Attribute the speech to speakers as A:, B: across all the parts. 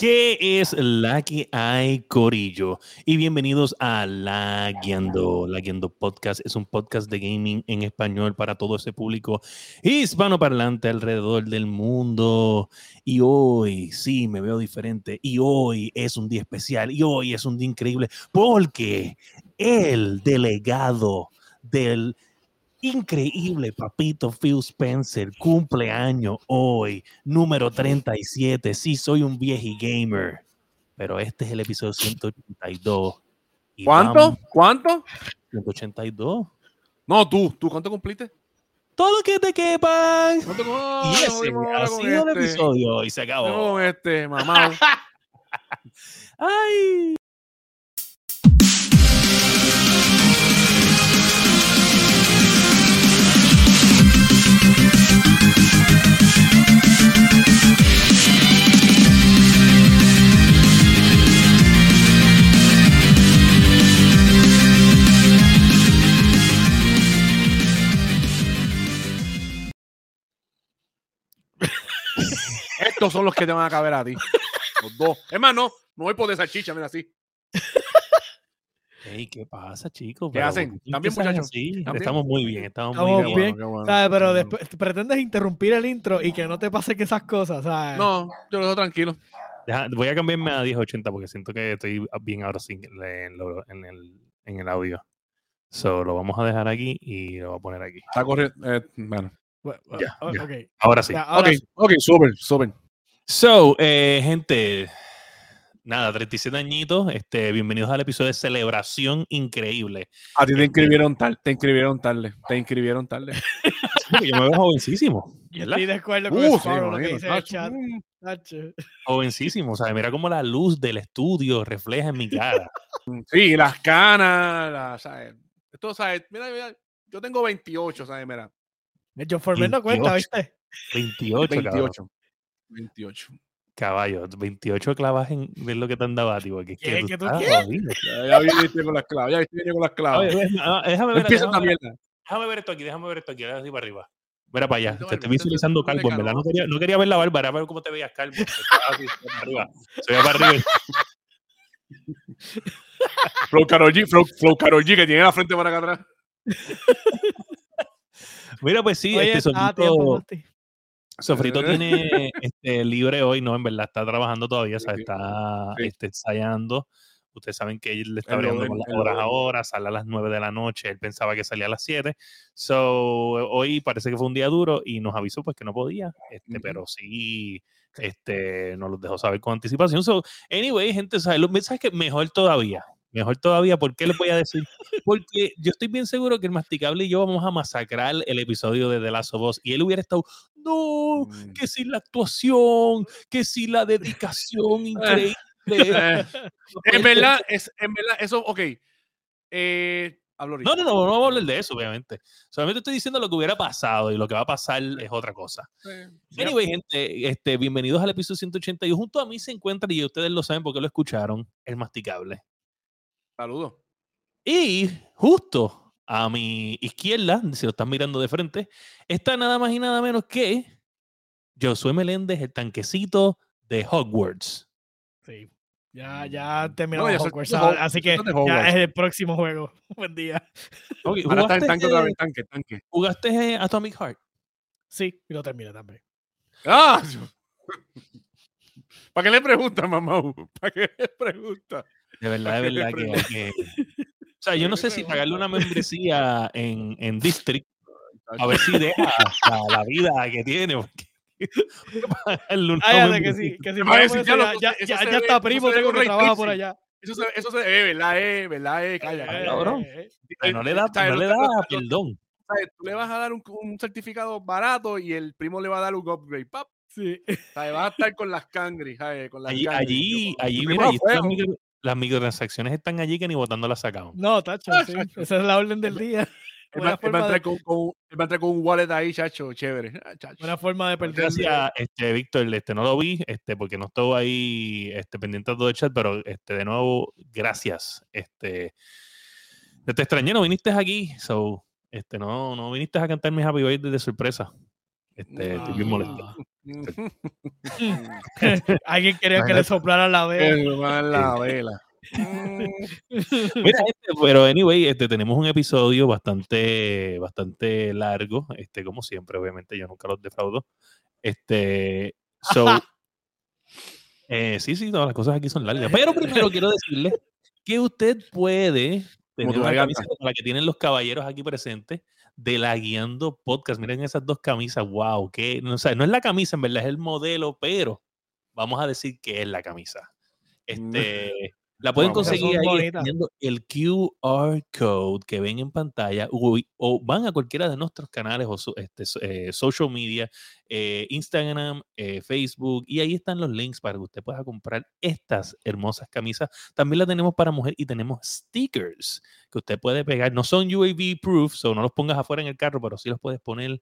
A: ¿Qué es la que hay, Corillo? Y bienvenidos a La Guiando. La Guiando Podcast es un podcast de gaming en español para todo ese público hispanoparlante alrededor del mundo. Y hoy, sí, me veo diferente. Y hoy es un día especial. Y hoy es un día increíble porque el delegado del increíble papito Phil Spencer, cumpleaños hoy, número 37. Sí, soy un vieji gamer, pero este es el episodio 182. Y
B: ¿Cuánto?
A: vamos-
B: ¿Cuánto?
A: 182.
B: No, tú, tú, ¿cuánto cumpliste?
A: Todo lo que te quepan.
B: ¿Cuánto
A: Y ese ha sido el episodio y se acabó.
B: Con este, mamá.
A: Ay.
B: Estos son los que te van a caber a ti. Los dos. Es más, no, no voy por de salchicha, mira así.
A: Ey, ¿qué pasa, chicos?
B: ¿Qué
A: Pero,
B: hacen?
A: ¿por qué
B: ¿Están bien,
A: empiezan
B: muchachos? bien?
A: Estamos muy bien, estamos,
C: Estamos
A: muy bien.
C: bien.
B: bueno, qué bueno,
C: ¿sabes? Pero después pretendes interrumpir el intro y que no te pase que esas cosas, ¿sabes?
B: No, yo lo dejo tranquilo.
A: Deja- voy a cambiarme a 1080 porque siento que estoy bien ahora sí en, lo- en el, en el audio. So, lo vamos a dejar aquí y lo voy a poner aquí.
B: Está corriendo. eh, bueno.
C: Bueno,
A: Ya,
C: o-
A: ya.
C: ok.
A: Ahora sí.
C: Ya, ahora
B: ok,
C: sí.
B: ok, súper, súper.
A: So, eh, gente, nada, 37 añitos. Este, bienvenidos al episodio de celebración increíble.
B: A ti te inscribieron tarde, te inscribieron tarde, te inscribieron tarde.
A: Yo me veo jovencísimo,
C: Yo estoy de acuerdo con
B: Uh, sí,
C: lo que dice el chat.
A: Jovencísimo. O sea, mira cómo la luz del estudio refleja en mi cara.
B: Sí, las canas, las, ¿sabes? Esto, ¿sabes? Mira, mira, yo tengo 28, ¿sabes? Mira,
C: John Foreman no cuenta,
A: 28.
C: ¿viste?
A: 28, cabrón.
B: 28. 28.
A: Caballo, 28 clavas en es lo que te han dado a ti, porque es que tú
C: ¿Qué tú
A: estás.
B: Ya, ya viniste con las claves, ya viniste con las claves.
A: Oye, ah, déjame ver,
B: Empieza
A: déjame ver, déjame ver esto aquí, déjame ver esto aquí, déjame así para arriba. Mira para allá, te estoy visualizando calvo, en verdad. No quería, no quería ver la barba, era ver cómo te veías calvo. Así, se veía para arriba. Se veía para arriba.
B: Flow Karol G, Flow, Flow Karol G, que tiene la frente para acá atrás.
A: Mira, pues sí,
C: Oye,
A: este
C: tiempo,
A: Sofrito. Sofrito tiene este, libre hoy, no, en verdad está trabajando todavía, o sea, está
B: sí.
A: este, ensayando. Ustedes saben que él le está abriendo con las horas ahora, sale a las 9 de la noche, él pensaba que salía a las 7. So, hoy parece que fue un día duro y nos avisó pues que no podía, este,
B: Ujú.
A: pero sí este, nos lo dejó saber con anticipación. So, anyway, gente, ¿sabes, ¿sabes qué? Mejor todavía. Mejor todavía, ¿por qué les voy a decir? Porque yo estoy bien seguro que el masticable y yo vamos a masacrar el episodio de The Last of Us y él hubiera estado, no,
B: Mm.
A: que si la actuación, que si la dedicación increíble.
B: Eh, en verdad, es, en verdad, eso, ok. Eh, hablo.
A: No, no, no, no vamos a hablar de eso, obviamente. Solamente estoy diciendo lo que hubiera pasado y lo que va a pasar es otra cosa.
B: Eh,
A: Anyway, gente, este, bienvenidos al episodio 181. Junto a mí se encuentra, y ustedes lo saben porque lo escucharon, el masticable.
B: Saludos.
A: Y justo a mi izquierda, si lo están mirando de frente, está nada más y nada menos que Josué Meléndez, el tanquecito de Hogwarts.
C: Sí. Ya, ya terminamos
B: No, ya soy-
C: Hogwarts, así que ya es el próximo juego. Buen día.
A: Ok,
B: Ahora está en
A: ¿Jugaste,
B: tanque otra vez, tanque, tanque.
A: ¿Jugaste eh, Atomic Heart?
C: Sí, y lo termina también.
B: ¡Ah! ¿Para qué le preguntas, mamá? ¿Para qué le preguntas?
A: De verdad, de verdad que, O sea, yo no sé si pagarle una membresía en, en District a ver si deja la, la vida que tiene. Porque
C: de que sí, que si
B: Ay, ya lo-
C: ya, ya, está primo, tengo que por allá.
B: Eso se, eso se ve, ¿verdad? Eh, ¿verdad? Eh, calla,
C: Eh,
B: calla.
A: cabrón.
C: eh, eh.
A: Pero no le da, no le da perdón.
B: Tú le vas a dar un, un certificado barato y el primo le va a dar un upgrade. Pap,
C: Sí.
B: ¿sabes? Vas a estar con las cangri, ¿sabes? Con las
A: Allí, allí, mira, allí
B: a
A: están las, microtransacciones están allí que ni votando las sacamos.
C: No, tacho,
B: Ah,
C: sí. Esa es la orden del día.
B: Él va,
C: Buena
B: él va a
C: forma,
B: entrar
C: de,
B: con, con- él va a entrar con un wallet ahí, chacho, chévere. Ah, chacho.
C: buena forma de perder.
A: Gracias, este, Víctor, este, no lo vi, este, porque no estuve ahí este, pendiente de todo el chat, pero este, de nuevo, gracias. Este, te extrañé, no viniste aquí, so, este, no, no viniste a cantar mi Happy Birthday de sorpresa. Este, estoy bien molesto.
B: Mm,
C: Alguien quería que le soplaran la vela.
B: La vela.
A: Mira, este, pero anyway, este, tenemos un episodio bastante, bastante largo, este, como siempre, obviamente, yo nunca los defraudo. Este, so, eh, sí, sí, todas las cosas aquí son largas. Pero primero quiero decirle que usted puede tener una camisa como la que tienen los caballeros aquí presentes de la Guiando Podcast. Miren esas dos camisas, wow, que no, o sea, no es la camisa, en verdad, es el modelo, pero vamos a decir que es la camisa. Este, la pueden
B: esas
A: conseguir ahí el QR code que ven en pantalla o, o van a cualquiera de nuestros canales o so- este, eh, social media, eh, Instagram, eh, Facebook, y ahí están los links para que usted pueda comprar estas hermosas camisas. También la tenemos para mujer y tenemos stickers que usted puede pegar. No son UAV proof, so no los pongas afuera en el carro, pero sí los puedes poner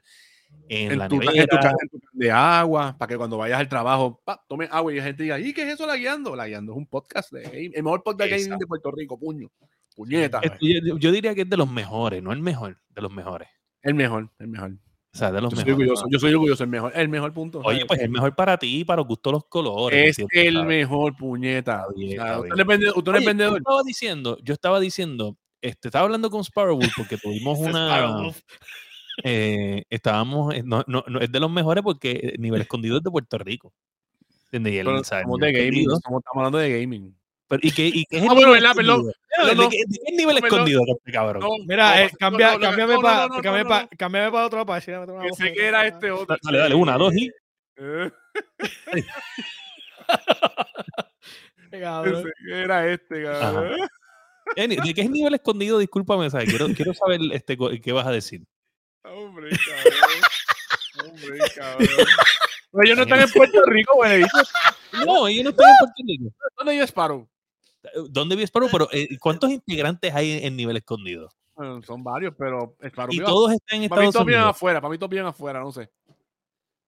A: en,
B: En
A: la
B: tu, ca-
A: nevera.
B: en, tu, ca- en tu can de agua, para que cuando vayas al trabajo, pa, tome agua y la gente diga, ¿y qué es eso la guiando? La guiando es un podcast de game- el mejor podcast de gaming
A: Exacto.
B: de Puerto Rico, puño. Puñeta.
A: Este, yo, yo diría que es de los mejores, no el mejor, de los mejores.
B: El mejor, el mejor.
A: O sea, de los
B: Yo soy
A: mejores.
B: orgulloso, yo soy orgulloso, el mejor, el mejor punto.
A: Oye,
B: ¿sabes?
A: pues el mejor para ti, para gustos los colores.
B: es el
A: ¿Sabes?
B: mejor puñeta.
A: Bien,
B: O sea, usted vendedor. Usted
A: Oye. Yo estaba diciendo, yo estaba diciendo, este, estaba hablando con Sparrowwood porque tuvimos una. Eh, estábamos, eh, no, no, no, es de los mejores porque eh, nivel escondido es de Puerto Rico. ¿Entiendes? Y él,
B: Pero
A: ¿sabes?
B: estamos de gaming. Estamos, hablando de gaming.
A: pero- ¿y, qué, ¿Y qué es el
B: Ah, bueno,
A: nivel
B: verdad, perdón.
A: qué- nivel escondido este cabrón?
B: No,
C: Mira, eh, cambia, cámbiame para pa- para otro voz
B: Pensé que era este otro.
A: Dale, dale, una, dos y...
B: Pensé que era este, cabrón.
A: ¿De qué es nivel escondido? Discúlpame, ¿sabes? Quiero, quiero saber este, qué vas a decir.
B: Hombre, cabrón. Hombre, cabrón. Pero ellos no están en Puerto Rico, güey.
A: No, ellos no están en Puerto Rico.
B: ¿Dónde yo Sparrow?
A: ¿Dónde vi Sparrow? Pero eh, ¿cuántos integrantes hay en, en nivel escondido?
B: Bueno, son varios, pero Sparrow.
A: Y
B: vive-
A: todos están en
B: para mí
A: Estados
B: todos viven
A: Unidos.
B: afuera, para mí todos viven afuera, no sé.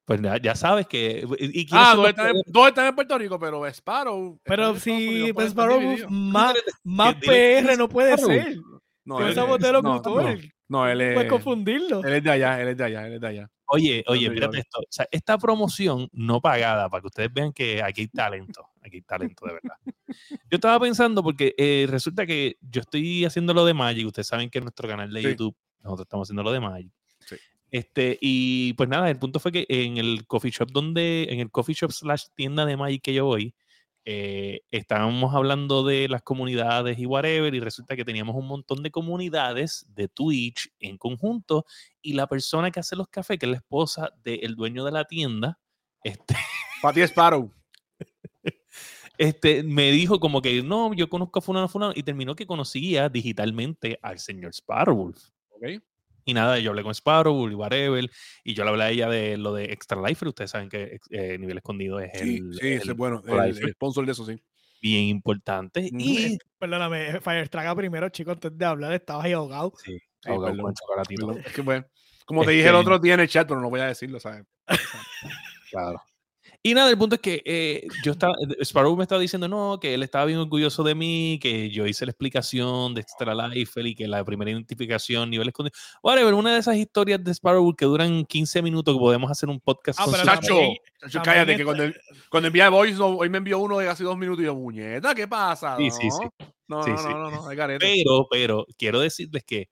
A: Pues ya, ya sabes que. ¿y quiénes
B: Ah, dos están, en, dos están en Puerto Rico, pero Sparrow.
C: Pero
B: Estados
C: si
B: Unidos,
C: Sparrow
B: dividido.
C: más, más PR no puede
A: Sparrow.
C: ser.
B: No,
C: esa
B: es-
C: voz de
B: no, no, no, él es.
C: Puedes confundirlo.
B: Él es de allá, él es de allá, él es de allá.
A: Oye, oye,
B: yo-
A: esto. O sea, esta promoción no pagada, para que ustedes vean que aquí hay talento. Aquí hay talento, de verdad. Yo estaba pensando, porque eh, resulta que yo estoy haciendo lo de Magic. Ustedes saben que en nuestro canal de
B: Sí.
A: YouTube nosotros estamos haciendo lo de Magic.
B: Sí.
A: Este, y pues nada, el punto fue que en el coffee shop donde, en el coffee shop slash tienda de Magic que yo voy, eh, estábamos hablando de las comunidades y whatever, y resulta que teníamos un montón de comunidades de Twitch en conjunto, y la persona que hace los cafés, que es la esposa del dueño de la tienda, este,
B: Sparrow.
A: este, me dijo como que no, yo conozco a Fulano Fulano, y terminó que conocía digitalmente al señor Sparrowwolf.
B: ¿ok?
A: Y nada, yo hablé con Sparrow y whatever, y yo le hablé a ella de lo de Extra Life, ustedes saben que eh, Nivel Escondido es
B: Sí,
A: el,
B: sí,
A: el
B: es bueno. El, el sponsor de eso, sí.
A: bien importante.
B: Ujú.
A: Y
C: Perdóname, Firestraga primero, chico, antes de hablar, estabas ahí ahogado.
A: sí,
B: Sí,
A: ahogado
B: perdón,
A: con chocolatito.
B: Perdón, Es que, bueno, como te dije el otro día en el chat, pero no voy a decirlo, ¿sabes?
A: Claro. Y nada, el punto es que eh, yo estaba, Sparrow me estaba diciendo no, que él estaba bien orgulloso de mí, que yo hice la explicación de Extra Life y que la primera identificación, nivel escondido. Whatever, una de esas historias de Sparrow que duran 15 minutos que podemos hacer un podcast
C: Ah,
A: con
C: pero
B: Chacho, chacho, cállate, que cuando, cuando envía voice, no, hoy me envió uno de casi dos minutos y yo, muñeta, ¿qué pasa?
A: Sí,
B: no?
A: sí, sí.
B: No,
A: Sí,
B: no,
A: sí.
B: no, no, no.
A: Pero, pero, quiero decirles que,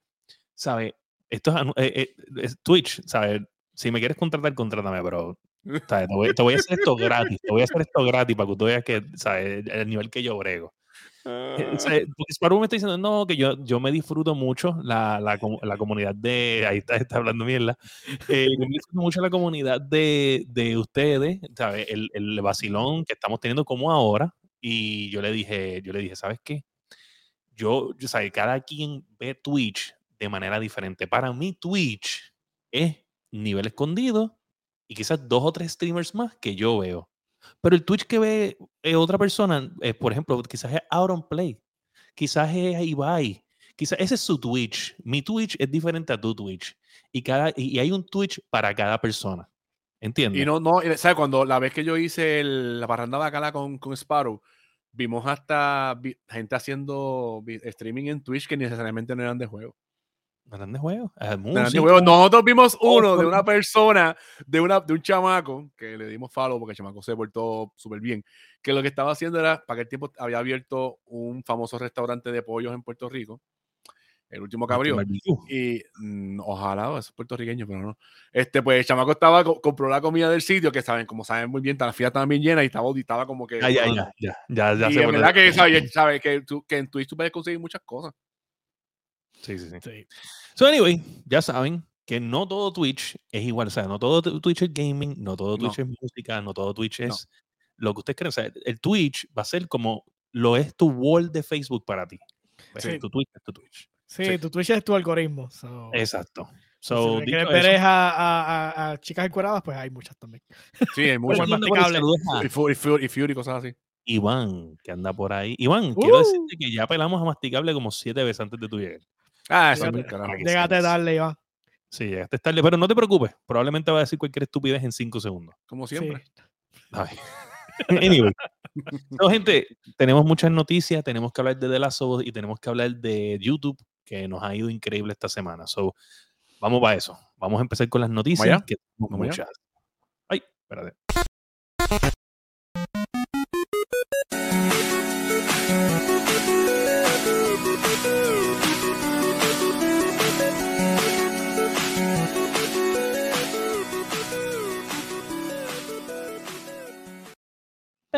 A: ¿sabes? Esto es, eh, eh, es Twitch, ¿sabes? Si me quieres contratar, contrátame, pero. Te, voy, te voy a hacer esto gratis. Te voy a hacer esto gratis para que tú veas que, ¿sabes? El nivel que yo brego. Porque Sparrow me está diciendo, no, que yo, yo me disfruto mucho la, la, la comunidad de, ahí está, está hablando mierda, Eh, yo me disfruto mucho la comunidad de, de ustedes, ¿sabes? El, el vacilón que estamos teniendo como ahora, y yo le dije, yo le dije, ¿sabes qué? Yo, yo sabes, cada quien ve Twitch de manera diferente. Para mí Twitch es nivel escondido y quizás dos o tres streamers más que yo veo. Pero el Twitch que ve eh, otra persona, eh, por ejemplo, quizás es Auron Play, quizás es Ibai, quizás ese es su Twitch. Mi Twitch es diferente a tu Twitch. Y, cada, y hay un Twitch para cada persona. ¿Entiendes?
B: Y no, no, ¿sabes? Cuando la vez que yo hice el- la parranda bacala con, con Sparrow, vimos hasta vi- gente haciendo streaming en Twitch que necesariamente no eran de juego.
A: Grandes juegos. ah,
B: de grandes juegos. Nosotros vimos
A: Oh,
B: uno de una persona, de, una, de un chamaco, que le dimos follow porque el chamaco se portó súper bien, que lo que estaba haciendo era, para aquel tiempo había abierto un famoso restaurante de pollos en Puerto Rico, el último que abrió.
A: Barbecue.
B: Y mm, ojalá, eso es puertorriqueño, pero no. Este, pues el chamaco estaba, co- compró la comida del sitio, que saben, como saben muy bien, las filas estaban bien llenas y estaba, y estaba como que.
A: Ah, ya, ya, ya, ya, ya
B: y verdad que sabes, sabes que, tú- que en Twitch tú puedes conseguir muchas cosas.
A: Sí, sí, sí.
C: Sí.
A: So, anyway, ya saben que no todo Twitch es igual. O sea, no todo Twitch es gaming, no todo
B: No.
A: Twitch es música, no todo Twitch
B: No.
A: es lo que ustedes creen. O sea, el Twitch va a ser como lo es tu wall de Facebook para ti. Pues,
C: Sí.
A: Tu Twitch es tu Twitch.
C: Sí,
B: Sí.
C: tu Twitch es tu algoritmo. so,
A: Exacto.
C: si
A: So, dicho
C: quieres ver a, a- a- a chicas encueradas, pues hay muchas también.
B: Sí, hay muchas. Y Fury, y Fury, cosas así.
A: Iván, que anda por ahí. Iván, quiero
C: Uh.
A: decirte que ya pelamos a Masticable como siete veces antes de tu llegar.
B: Ah, eso es
C: a darle, Iván.
A: Sí, llegaste tarde, pero no te preocupes. Probablemente va a decir cualquier estupidez en cinco segundos.
B: Como
C: Sí.
B: siempre.
A: Ay. anyway. So, gente, tenemos muchas noticias. Tenemos que hablar de The Last of Us y tenemos que hablar de YouTube, que nos ha ido increíble esta semana. So, vamos para eso. Vamos a empezar con las noticias. Que tenemos muchas. Ay, espérate.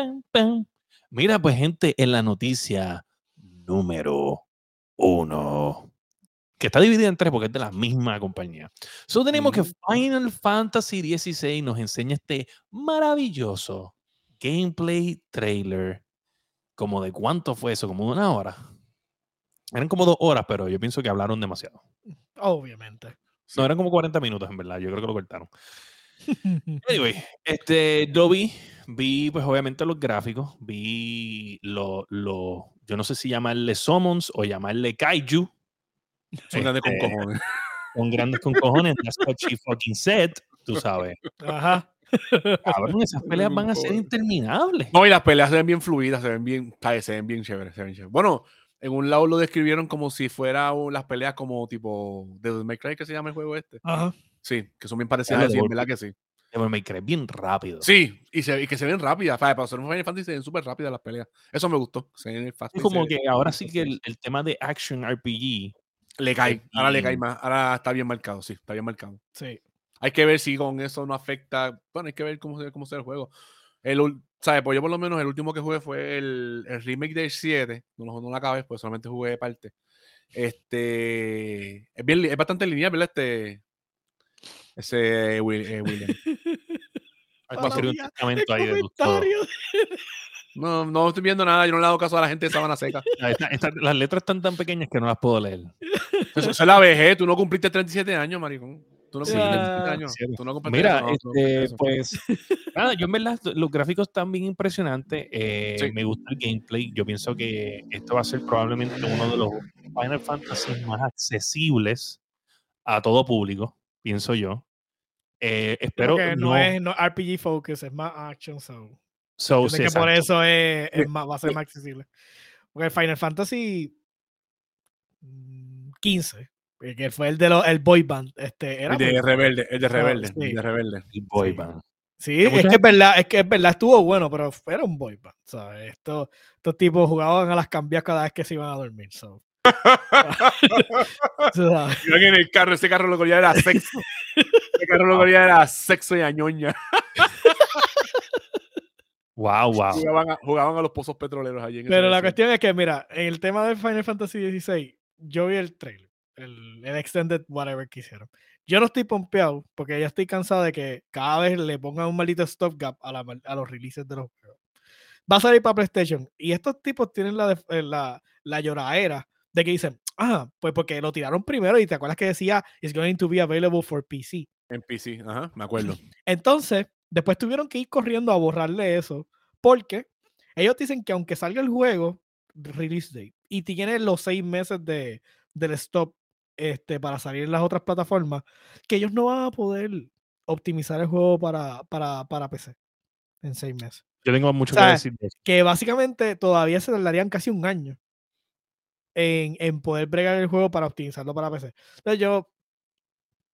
A: Pam, pam. Mira, pues, gente, en la noticia número uno, que está dividida en tres porque es de la misma compañía. Solo tenemos que
B: Ujú.
A: Final Fantasy XVI nos enseña este maravilloso gameplay trailer. Como de cuánto fue eso, como de una hora. Eran como dos horas, pero yo pienso que hablaron demasiado.
C: Obviamente.
A: No, eran como 40 minutos, en verdad. Yo creo que lo cortaron. Anyway, este, lo vi, vi pues obviamente los gráficos, vi lo, lo, yo no sé si llamarle summons o llamarle kaiju,
B: Son grandes con
A: Este,
B: cojones.
A: con grandes con cojones, that's what she fucking said, tú sabes.
C: Ajá.
A: Cabrón, esas peleas van a ser interminables.
B: No, y las peleas se ven bien fluidas, se ven bien, se ven bien chéveres, se ven chéveres. Bueno, en un lado lo describieron como si fuera las peleas como tipo Devil May Cry, que se llama el juego este.
C: Ajá.
B: Sí, que son bien parecidas así, en verdad que sí.
A: Devil May Cry, bien rápido.
B: Sí, y, se, y que se ven rápidas. Para ser un Final Fantasy se ven súper rápidas las peleas. Eso me gustó. Se ven fácil.
A: Es como
B: se-
A: que ahora sí que el, el tema de action RPG,
B: le cae. Ahora le cae más. Ahora está bien marcado, sí, está bien marcado.
C: Sí.
B: Hay que ver si con eso no afecta. Bueno, hay que ver cómo se, cómo se ve el juego. El, ¿sabes? Pues yo por lo menos el último que jugué fue el, el remake del 7. No, no lo acabé, pues solamente jugué parte. Este. Es, bien, es bastante lineal, ¿verdad? Este. Ese Will- eh, William.
A: hay que hacer un testamento ahí de.
B: No, no estoy viendo nada. Yo no le hago caso a la gente de Sabana Seca.
A: Esta- esta- las letras están tan pequeñas que no las puedo leer.
B: Eso, eso es la vejez. Tú no cumpliste 37 años, maricón. Tú no
A: Sí,
B: cumpliste
C: ah,
B: 37 años.
A: cierto.
B: Tú no cumpliste
A: Mira,
B: no
A: pues, nada, yo en verdad, los gráficos están bien impresionantes. eh,
B: Sí.
A: Me gusta el gameplay. Yo pienso que esto va a ser probablemente uno de los Final Fantasy más accesibles a todo público, pienso yo. Eh, espero
C: Porque no,
A: no.
C: es no RPG focus, es más action. So.
A: so, sí,
C: que por eso es, es
B: Sí,
C: más, va a ser
B: sí.
C: más accesible. Porque el Final Fantasy mm, 15, eh, que fue el de los, el boy band, este, era
B: El de
C: muy-
B: Rebelde, el de Rebelde,
C: sí.
B: el de Rebelde.
A: El boy
C: sí.
A: band.
C: Sí,
A: que
C: es que es verdad, es que es verdad, estuvo bueno, pero era un boy band. ¿sabes? Estos, estos tipos jugaban a las cambias cada vez que se iban a dormir. so.
B: que en el carro, ese carro lo que era sexo. ese carro lo que era sexo y añoña.
A: Wow, wow.
B: Jugaban a, jugaban a los pozos petroleros allí en
C: Pero la cuestión es que, mira, en el tema de Final Fantasy XVI, yo vi el trailer, el, el extended whatever que hicieron. Yo no estoy pompeado porque ya estoy cansado de que cada vez le pongan un maldito stopgap a, la a los releases de los juegos. Va a salir para PlayStation y estos tipos tienen la, eh, la, la lloradera de que dicen, ah, pues porque lo tiraron primero y te acuerdas que decía, it's going to be available for PC.
B: En PC, ajá, me acuerdo.
C: Entonces, después tuvieron que ir corriendo a borrarle eso, porque ellos dicen que aunque salga el juego, release date, y tiene los seis meses de, del stop este, para salir en las otras plataformas, que ellos no van a poder optimizar el juego para, para, para PC en seis meses.
A: Yo tengo mucho
C: O sea,
A: que decir.
C: Que básicamente todavía se tardarían casi un año en, en poder bregar el juego para optimizarlo para PC. Entonces yo,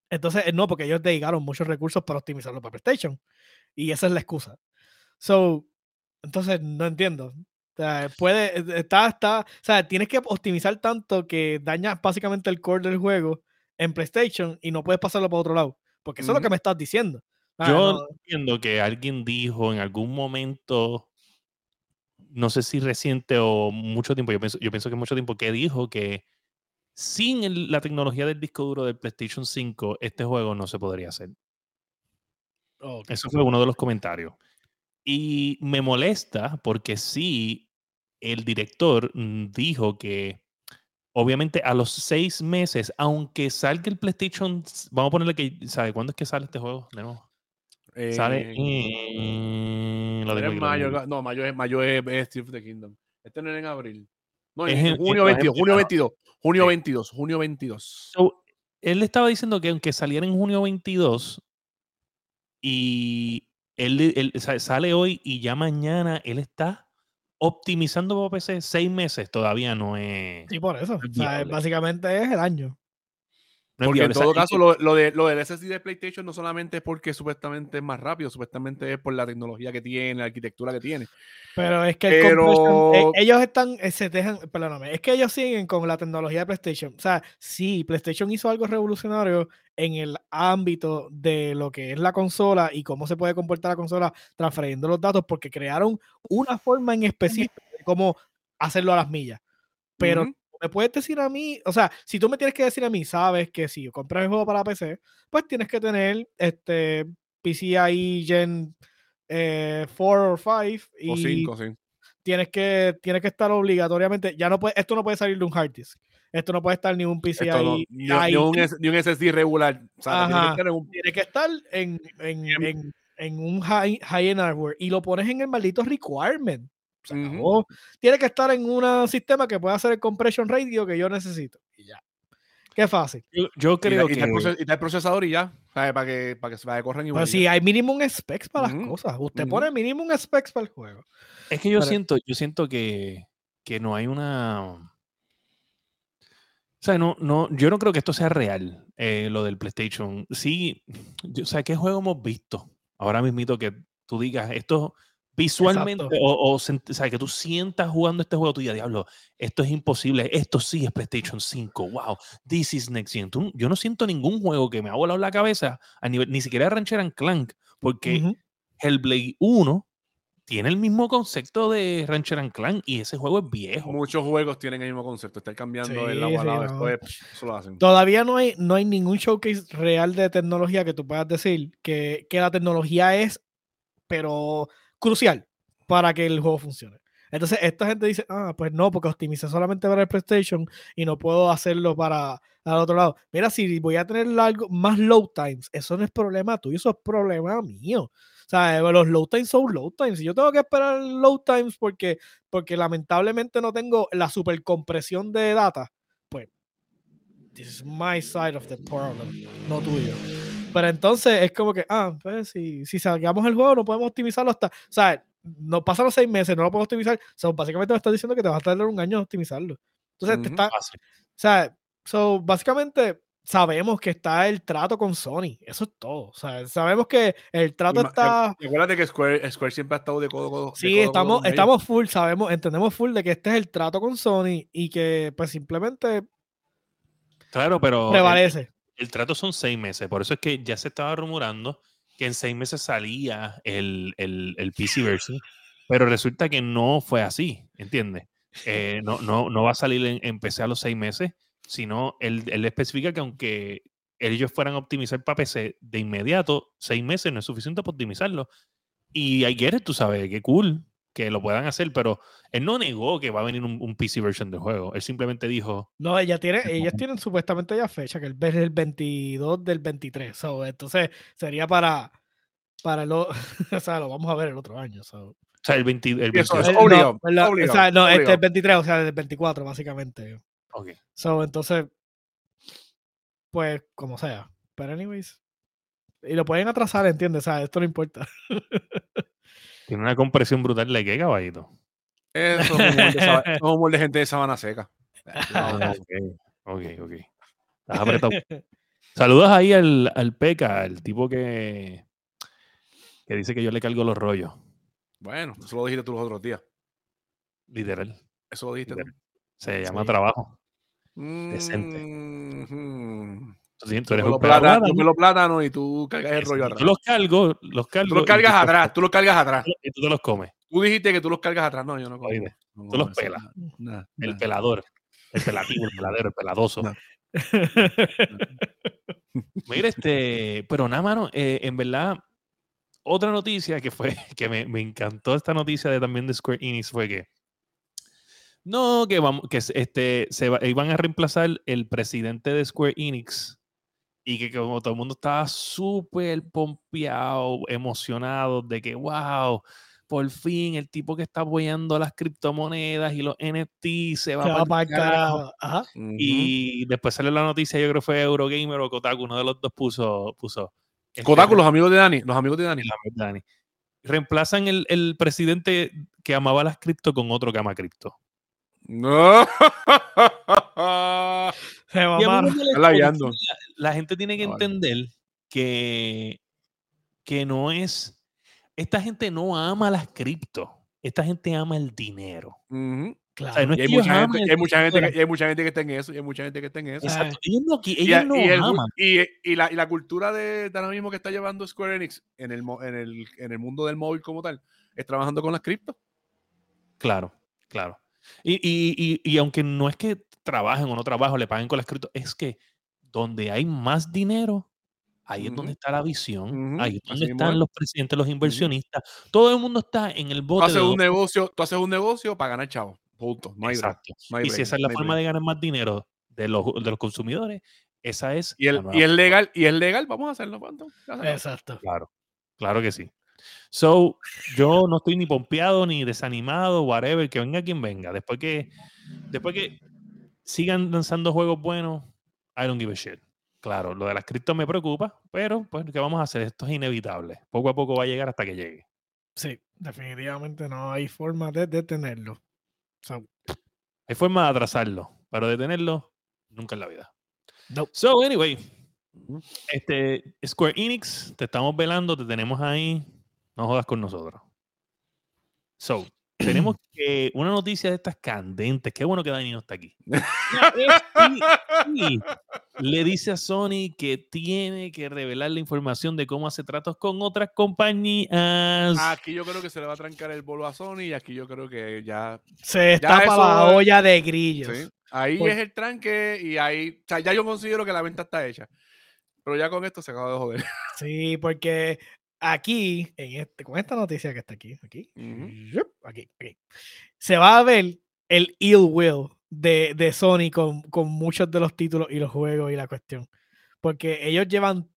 C: entonces eh, no, porque ellos dedicaron muchos recursos para optimizarlo para PlayStation. Y esa es la excusa. So, entonces no entiendo. O sea, puede, eh, está, está, o sea, tienes que optimizar tanto que dañas básicamente el core del juego en PlayStation y no puedes pasarlo para otro lado. Porque eso es lo que me estás diciendo. Ah,
A: Yo
C: no,
A: entiendo que alguien dijo en algún momento, no sé si reciente o mucho tiempo, yo pienso, yo pienso que mucho tiempo, que dijo que sin el- la tecnología del disco duro del PlayStation 5, este juego no se podría hacer. Eso fue uno de los comentarios. Y me molesta porque sí, el director mm, dijo que obviamente a los seis meses, aunque salga el PlayStation, vamos a ponerle que, ¿sabe cuándo es que sale este juego? De nuevo? Sale
B: Eh.
A: Lo tengo
B: en mayo, no, mayo es, mayo es, es of the Kingdom. Este no era en abril. No, en,
A: Es
B: en junio
A: en-
B: 22, junio
A: ah,
B: 22, junio
A: sí.
B: 22, junio 22.
A: So, él estaba diciendo que aunque saliera en junio 22 y él, él sa- sale hoy y ya mañana él está optimizando para PC seis meses, todavía no es,
C: Sí, por eso. O sea, básicamente es el año.
A: No
B: Porque en todo caso,
A: que-
B: lo, lo de, lo del SSD de PlayStation no solamente es porque supuestamente es más rápido, supuestamente es por la tecnología que tiene, la arquitectura que tiene.
C: Pero es que el eh, ellos están, eh, se dejan, perdóname, es que ellos siguen con la tecnología de PlayStation. O sea, sí, PlayStation hizo algo revolucionario en el ámbito de lo que es la consola y cómo se puede comportar la consola transfiriendo los datos, porque crearon una forma en específico de cómo hacerlo a las millas. Pero. Me puedes decir a mí, o sea, si tú me tienes que decir a mí, sabes que si compras el juego para PC, pues tienes que tener este PCIe Gen 4 o 5 y
B: O 5, sí.
C: tienes que tienes que estar obligatoriamente, ya no puede, esto no puede salir de un hard disk. Esto no puede estar ni un.
B: Esto no, ni, ni un, ni un SSD regular. O sea, tiene que estar en un-
C: tiene que estar en, en, en- en un high, high-end hardware y lo pones en el maldito requirement. Se. Tiene que estar en un sistema que pueda hacer el compression radio que yo necesito. Y ya. Qué fácil.
A: yo, creo
B: y
A: que...
B: y da el procesador y ya. ¿sabes? Para que, para que se vaya a correr igual.
C: Pero si hay minimum specs para las cosas. Usted
B: ujú.
C: pone minimum specs para el juego.
A: Es que yo
C: Pero-
A: siento, yo siento que, que no hay una. O sea, no, no, yo no creo que esto sea real, eh, lo del PlayStation. Sí, yo- o sea, ¿qué juego hemos visto? Ahora mismito que tú digas esto visualmente, o, o sent- o sea, que tú sientas jugando este juego, tú digas, diablo, esto es imposible, esto sí es PlayStation 5, wow, this is next gen. Tú- yo no siento ningún juego que me ha volado la cabeza, a nivel, ni siquiera Rancher and Clank, porque
C: Ujú.
A: Hellblade 1 tiene el mismo concepto de Rancher and Clank y ese juego es viejo.
B: Muchos juegos tienen el mismo concepto. Estar cambiando el
C: Sí,
B: agua al
C: sí,
B: lado,
C: no.
B: esto es- eso lo hacen.
C: Todavía no hay, no hay ningún showcase real de tecnología que tú puedas decir que, que la tecnología es, pero crucial para que el juego funcione. Entonces, esta gente dice, ah, pues no, porque optimicé solamente para el PlayStation y no puedo hacerlo para al otro lado. Mira, si voy a tener largo, más load times, eso no es problema tuyo, eso es problema mío. O sea, eh, los load times son load times. Si yo tengo que esperar load times porque, porque lamentablemente no tengo la supercompresión de data, pues this is my side of the problem, no tuyo. Pero entonces es como que, ah, pues si, si salgamos el juego no podemos optimizarlo hasta, o sea, no pasan los seis meses, no lo podemos optimizar. So, básicamente me estás diciendo que te va a tardar un año en optimizarlo. Entonces, te está, o sea, so, básicamente sabemos que está el trato con Sony. Eso es todo. O sea, sabemos que el trato
B: Y
C: está.
B: y Acuérdate que Square, Square siempre ha estado de codo, codo-
C: Sí,
B: codo a codo
C: estamos, estamos full, sabemos, entendemos full de que este es el trato con Sony y que pues simplemente
A: Claro, pero el,
C: prevalece.
A: El trato son seis meses. Por eso es que ya se estaba rumorando que en seis meses salía el, el, el PC version. Pero resulta que no fue así, ¿entiendes? Eh, no, no, no va a salir en, en PC a los seis meses, sino él, él especifica que aunque ellos fueran a optimizar para PC de inmediato, seis meses no es suficiente para optimizarlo. Y it, tú sabes, qué cool que lo puedan hacer, pero él no negó que va a venir un, un PC version del juego. Él simplemente dijo,
C: No, ella tiene, ellas tienen supuestamente ya fecha, que el es el 22 del 23. So, entonces sería para, para lo, o sea, lo vamos a ver el otro año. so.
A: o sea, el, 20 el
B: Y eso
A: 22.
B: es
C: El- no,
B: obligado,
C: la-
B: obligado,
C: o sea, no, este es el 23, o sea, el 24, básicamente.
A: Ok.
C: So, entonces, pues, como sea. Pero, anyways. Y lo pueden atrasar, ¿entiendes? O sea, esto no importa.
A: Tiene una compresión brutal de qué, caballito.
B: Eso es humor de, saba- eso es humor de gente de sabana seca.
A: Ah, ok, ok, ok. Estás apretado. Saludos ahí al, al Peca, el tipo que, que dice que yo le cargo los rollos.
B: Bueno, eso lo dijiste tú los otros días.
A: Literal.
B: Eso lo dijiste tú.
A: Se llama
C: Sí.
A: trabajo. Decente.
B: Mhm.
A: Tú, sí, tú eres un
B: plátano,
A: plátano.
B: yo me lo plátano y tú cargas el rollo atrás.
A: los cargo, los cargo.
B: Tú los cargas atrás, tú los cargas atrás.
A: Y tú te los comes.
B: Tú dijiste que tú los cargas atrás. No, yo no como. No
A: tú
B: como
A: los
B: eso.
A: pelas.
B: Nah,
A: El
B: nah.
A: pelador. El pelativo, el peladero, el peladoso. Mira, este, pero nada, mano, eh, en verdad, otra noticia que fue, que me, me encantó esta noticia de también de Square Enix fue que, no, que vamos, que este, se va- iban a reemplazar el presidente de Square Enix y que como todo el mundo estaba súper pompeado, emocionado de que, wow, por fin el tipo que está apoyando las criptomonedas y los NFT se va,
C: Se va para el
A: carajo". Y después salió la noticia, yo creo que fue Eurogamer o Kotaku, uno de los dos puso. puso este,
B: Kotaku, los amigos de Dani. Los amigos de Dani.
A: la verdad, Dani. Reemplazan el, el presidente que amaba las cripto con otro que ama cripto.
B: No.
C: Se
A: Y a la, gente tiene que
B: No, vale.
A: entender que, que no es. Esta gente no ama las cripto. Esta gente ama el dinero.
B: Ujú.
A: O sea,
C: Claro.
A: no
B: Y hay mucha gente, hay mucha gente que, y hay mucha gente que está en eso, y hay mucha gente que está en eso.
A: Exacto. Ellos no,
B: Y,
A: ellos no
B: y el-
A: aman.
B: y- y la, y la cultura de, de ahora mismo que está llevando Square Enix en el, en, el, en el mundo del móvil como tal, es trabajando con las criptos.
A: Claro, claro. Y, y, y, y aunque no es que trabajen o no trabajen, le paguen con las cripto, es que donde hay más dinero, ahí es donde está la visión, ahí es donde están
B: es.
A: los presidentes, los inversionistas. Todo el mundo está en el
B: Tú
A: bote
B: haces
A: de
B: un negocio, tú haces un negocio para ganar chavo. Punto. No hay break,
A: Exacto.
B: no hay
A: y si esa es la
B: no
A: forma
B: break.
A: de ganar más dinero de los, de los consumidores, esa es
B: Y, el, y es legal, y es legal, vamos a hacerlo. ¿cuánto?
C: Exacto.
A: Claro, claro que sí. So, yo no estoy ni pompeado ni desanimado, whatever, que venga quien venga. Después que, después que sigan lanzando juegos buenos, I don't give a shit. Claro, lo de las criptos me preocupa, pero pues, ¿qué vamos a hacer? Esto es inevitable. Poco a poco va a llegar hasta que llegue.
C: Sí, definitivamente no hay forma de detenerlo. So,
A: Hay forma de atrasarlo, pero detenerlo nunca en la vida.
C: Nope.
A: So, anyway, este, Square Enix, te estamos velando, te tenemos ahí. No jodas con nosotros. So, tenemos que una noticia de estas candentes. Qué bueno que Dani no está aquí. Y le dice a Sony que tiene que revelar la información de cómo hace tratos con otras compañías.
B: Aquí yo creo que se le va a trancar el bolo a Sony y aquí yo creo que ya.
C: se está para la olla de grillos.
B: sí, Ahí
C: Por-
B: es el tranque y ahí. O sea, ya yo considero que la venta está hecha. Pero ya con esto se acaba de joder.
C: Sí, porque aquí, en este, con esta noticia que está aquí, aquí,
B: Ujú.
C: yup, aquí, aquí, se va a ver el ill will de, de Sony con, con muchos de los títulos y los juegos y la cuestión. Porque ellos llevan,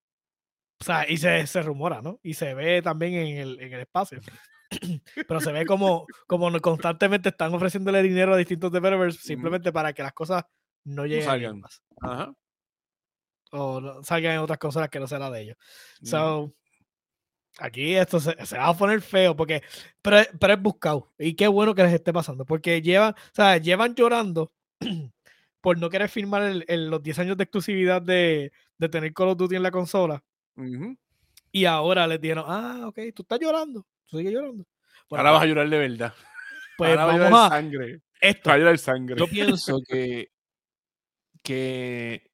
C: o sea, y se, se rumora, ¿no? Y se ve también en el, en el espacio. Pero se ve como, como no- constantemente están ofreciéndole dinero a distintos developers simplemente para que las cosas no lleguen Game
B: salgan.
C: Pass,
B: Ajá.
C: o no- salgan en otras consolas que no sea la de ellos. So, aquí esto se, se va a poner feo porque pero, es- pero es buscado y qué bueno que les esté pasando porque llevan, o sea, llevan llorando por no querer firmar el- el- los 10 años de exclusividad de, de tener Call of Duty en la consola y ahora les dijeron, ah, ok, tú estás llorando, tú sigues llorando. Bueno,
B: Ahora vas a llorar de verdad.
C: pues
B: Ahora vas a
C: vamos
B: llorar
C: a
B: sangre.
C: esto.
B: Vas a llorar sangre.
A: Yo pienso que, que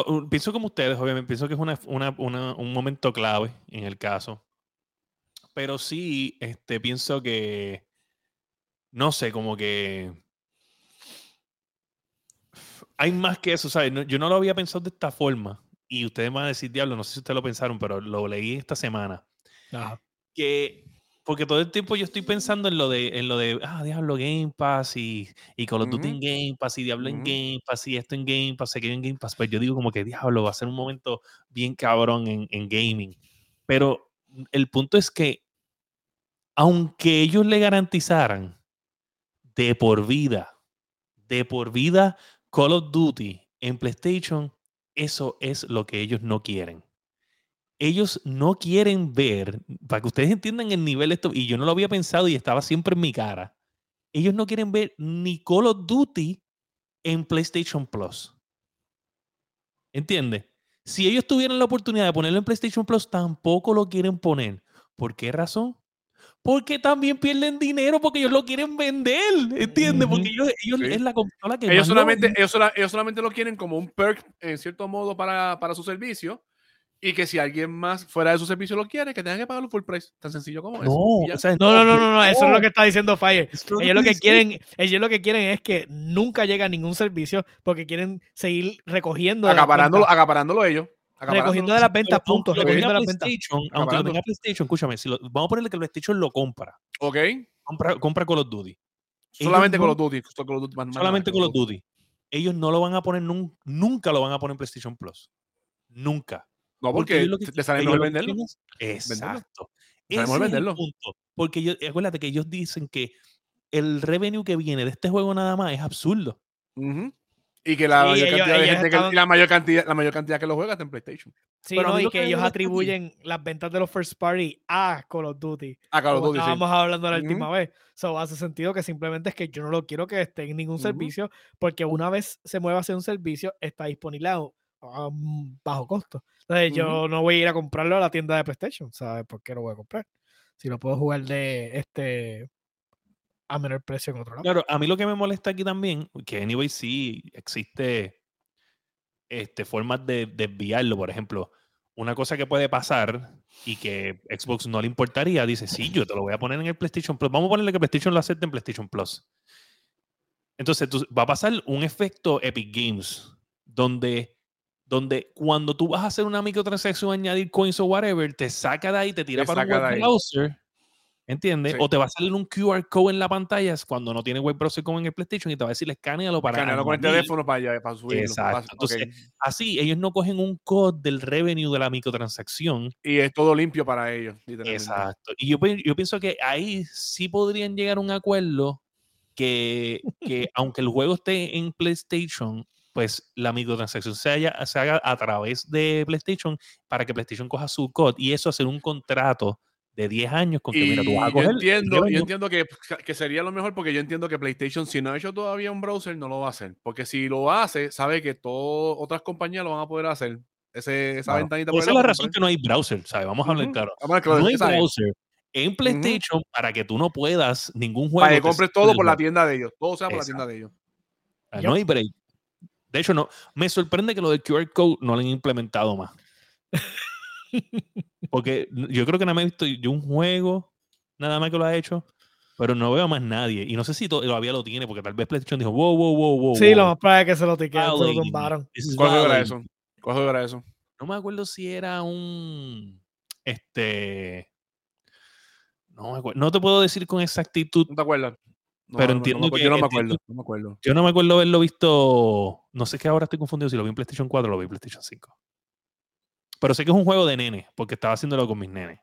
A: oh, pienso como ustedes, obviamente, pienso que es una, una- una- un momento clave en el caso. Pero sí, este, pienso que, no sé, como que hay más que eso, ¿sabes? No- yo no lo había pensado de esta forma. Y ustedes van a decir, diablo, no sé si ustedes lo pensaron, pero lo leí esta semana.
C: Ajá.
A: que porque todo el tiempo yo estoy pensando en lo de en lo de ah Diablo Game Pass y, y Call of Duty en. Game Pass y Diablo en. Game Pass y esto en Game Pass, aquello en Game Pass, pues yo digo como que Diablo va a ser un momento bien cabrón en, en gaming. Pero el punto es que aunque ellos le garantizaran de por vida, de por vida Call of Duty en PlayStation, eso es lo que ellos no quieren ellos no quieren ver, para que ustedes entiendan el nivel de esto, y yo no lo había pensado y estaba siempre en mi cara, ellos no quieren ver ni Call of Duty en PlayStation Plus. ¿Entiendes? Si ellos tuvieran la oportunidad de ponerlo en PlayStation Plus, tampoco lo quieren poner. ¿Por qué razón? Porque también pierden dinero porque ellos lo quieren vender, ¿entiendes? Porque ellos, ellos
B: Sí.
A: es la consola que
B: Ellos
A: lo
B: solamente, ellos, sola- ellos solamente lo quieren como un perk, en cierto modo, para, para su servicio. Y que si alguien más fuera de su servicio lo quiere, que tenga que pagarlo full price. Tan sencillo como eso.
A: No,
B: Y ya.
A: o sea,
C: No, no, no, no, no, eso es lo que está diciendo Fire.
A: eso
C: Ellos lo que quieren, ellos lo que quieren es que nunca llegue a ningún servicio porque quieren seguir recogiendo
B: acaparándolo, acaparándolo ellos.
C: recogiendo de las ventas, punto, recogiendo de las ventas.
A: PlayStation, aunque lo tenga PlayStation, escúchame, si lo- vamos a ponerle que el PlayStation lo compra.
B: Ok.
A: Compra, compra Call of Duty.
B: Solamente Call of Duty. Call of Duty, más- más
A: Solamente Call of Duty. Ellos no lo van a poner, nun- nunca lo van a poner en PlayStation Plus. Nunca.
B: No,
A: Porque
B: porque
A: ellos lo que-
B: le sale mejor venderlo.
A: quieren es-
B: Venderlo.
A: Exacto. Es el
B: venderlo.
A: punto. Porque ellos, acuérdate que ellos dicen que el revenue que viene de este juego nada más es absurdo.
B: Y que la
C: Sí,
B: mayor
C: ellos-
B: cantidad de
C: ellos
B: gente que-
C: estaban-
B: la mayor cantidad, la mayor cantidad que lo juega está en PlayStation.
C: Sí,
A: Pero a
C: no, y que ellos
A: aquí-
C: atribuyen las ventas de los first party a Call of Duty.
B: A Call of Duty, sí.
C: estábamos hablando la última vez. So hace sentido que simplemente es que yo no lo quiero que esté en ningún servicio, porque una vez se mueva hacia un servicio, está disponible a, a un bajo costo. Entonces yo no voy a ir a comprarlo a la tienda de PlayStation, ¿sabes? ¿Por qué lo voy a comprar? Si lo puedo jugar de este a menor precio en otro lado.
A: Claro, a mí lo que me molesta aquí también, que anyway sí existe este, formas de desviarlo. Por ejemplo, una cosa que puede pasar y que Xbox no le importaría, dice, sí, yo te lo voy a poner en el PlayStation Plus. Vamos a ponerle que PlayStation lo acepte en PlayStation Plus. Entonces, tú- va a pasar un efecto Epic Games, donde, donde cuando tú vas a hacer una microtransacción, añadir coins o whatever, te saca de ahí, te tira
B: Te
A: para un browser, ¿entiendes?
B: Sí.
A: O te va a salir un QR code en la pantalla cuando no tiene web browser como en el PlayStation y te va a decir, escánealo para
B: Escanearlo con el
A: añadir".
B: teléfono para, allá, para subirlo.
A: Exacto. Entonces. Así, ellos no cogen un code del revenue de la microtransacción.
B: Y es todo limpio para ellos.
A: Exacto. Y yo pienso que ahí sí podrían llegar a un acuerdo que, que aunque el juego esté en PlayStation, pues la microtransacción se, haya- se haga a través de PlayStation para que PlayStation coja su code y eso hacer un contrato de 10 años con que,
B: Y
A: mira, tú vas a
B: yo
A: coger
B: entiendo, yo entiendo que, que sería lo mejor porque yo entiendo que PlayStation, si no ha hecho todavía un browser, no lo va a hacer. Porque si lo hace, sabe que todas otras compañías lo van a poder hacer. Ese, esa
A: Claro.
B: ventanita
A: Esa es la razón que no hay browser, ¿sabes? Vamos a hablar claro.
B: Vamos a ver, claro,
A: No hay browser en PlayStation para que tú no puedas ningún juego.
B: Para que compres todo por la tienda de ellos. Todo sea por la tienda de ellos.
A: Ah. No hay break. De hecho, no. Me sorprende que lo del QR code no lo han implementado más. Porque yo creo que nada más he visto yo un juego, nada más que lo ha hecho, pero no veo a más nadie. Y no sé si to- todavía lo tiene, porque tal vez PlayStation dijo, wow, wow, wow, wow.
C: Sí, lo más probable es que se lo tiquean, se lo tumbaron.
B: ¿Cuál era
A: violating".
B: eso? ¿Cuál era eso?
A: No me acuerdo si era un. Este. No, me acuerdo- no te puedo decir con exactitud.
B: ¿No te acuerdas? No,
A: Pero
B: no,
A: entiendo que-
B: yo no me acuerdo. No me acuerdo.
A: Yo no me acuerdo haberlo visto. No sé qué ahora estoy confundido si lo vi en PlayStation 4 o lo vi en PlayStation 5. Pero sé que es un juego de nene, porque estaba haciéndolo con mis nenes.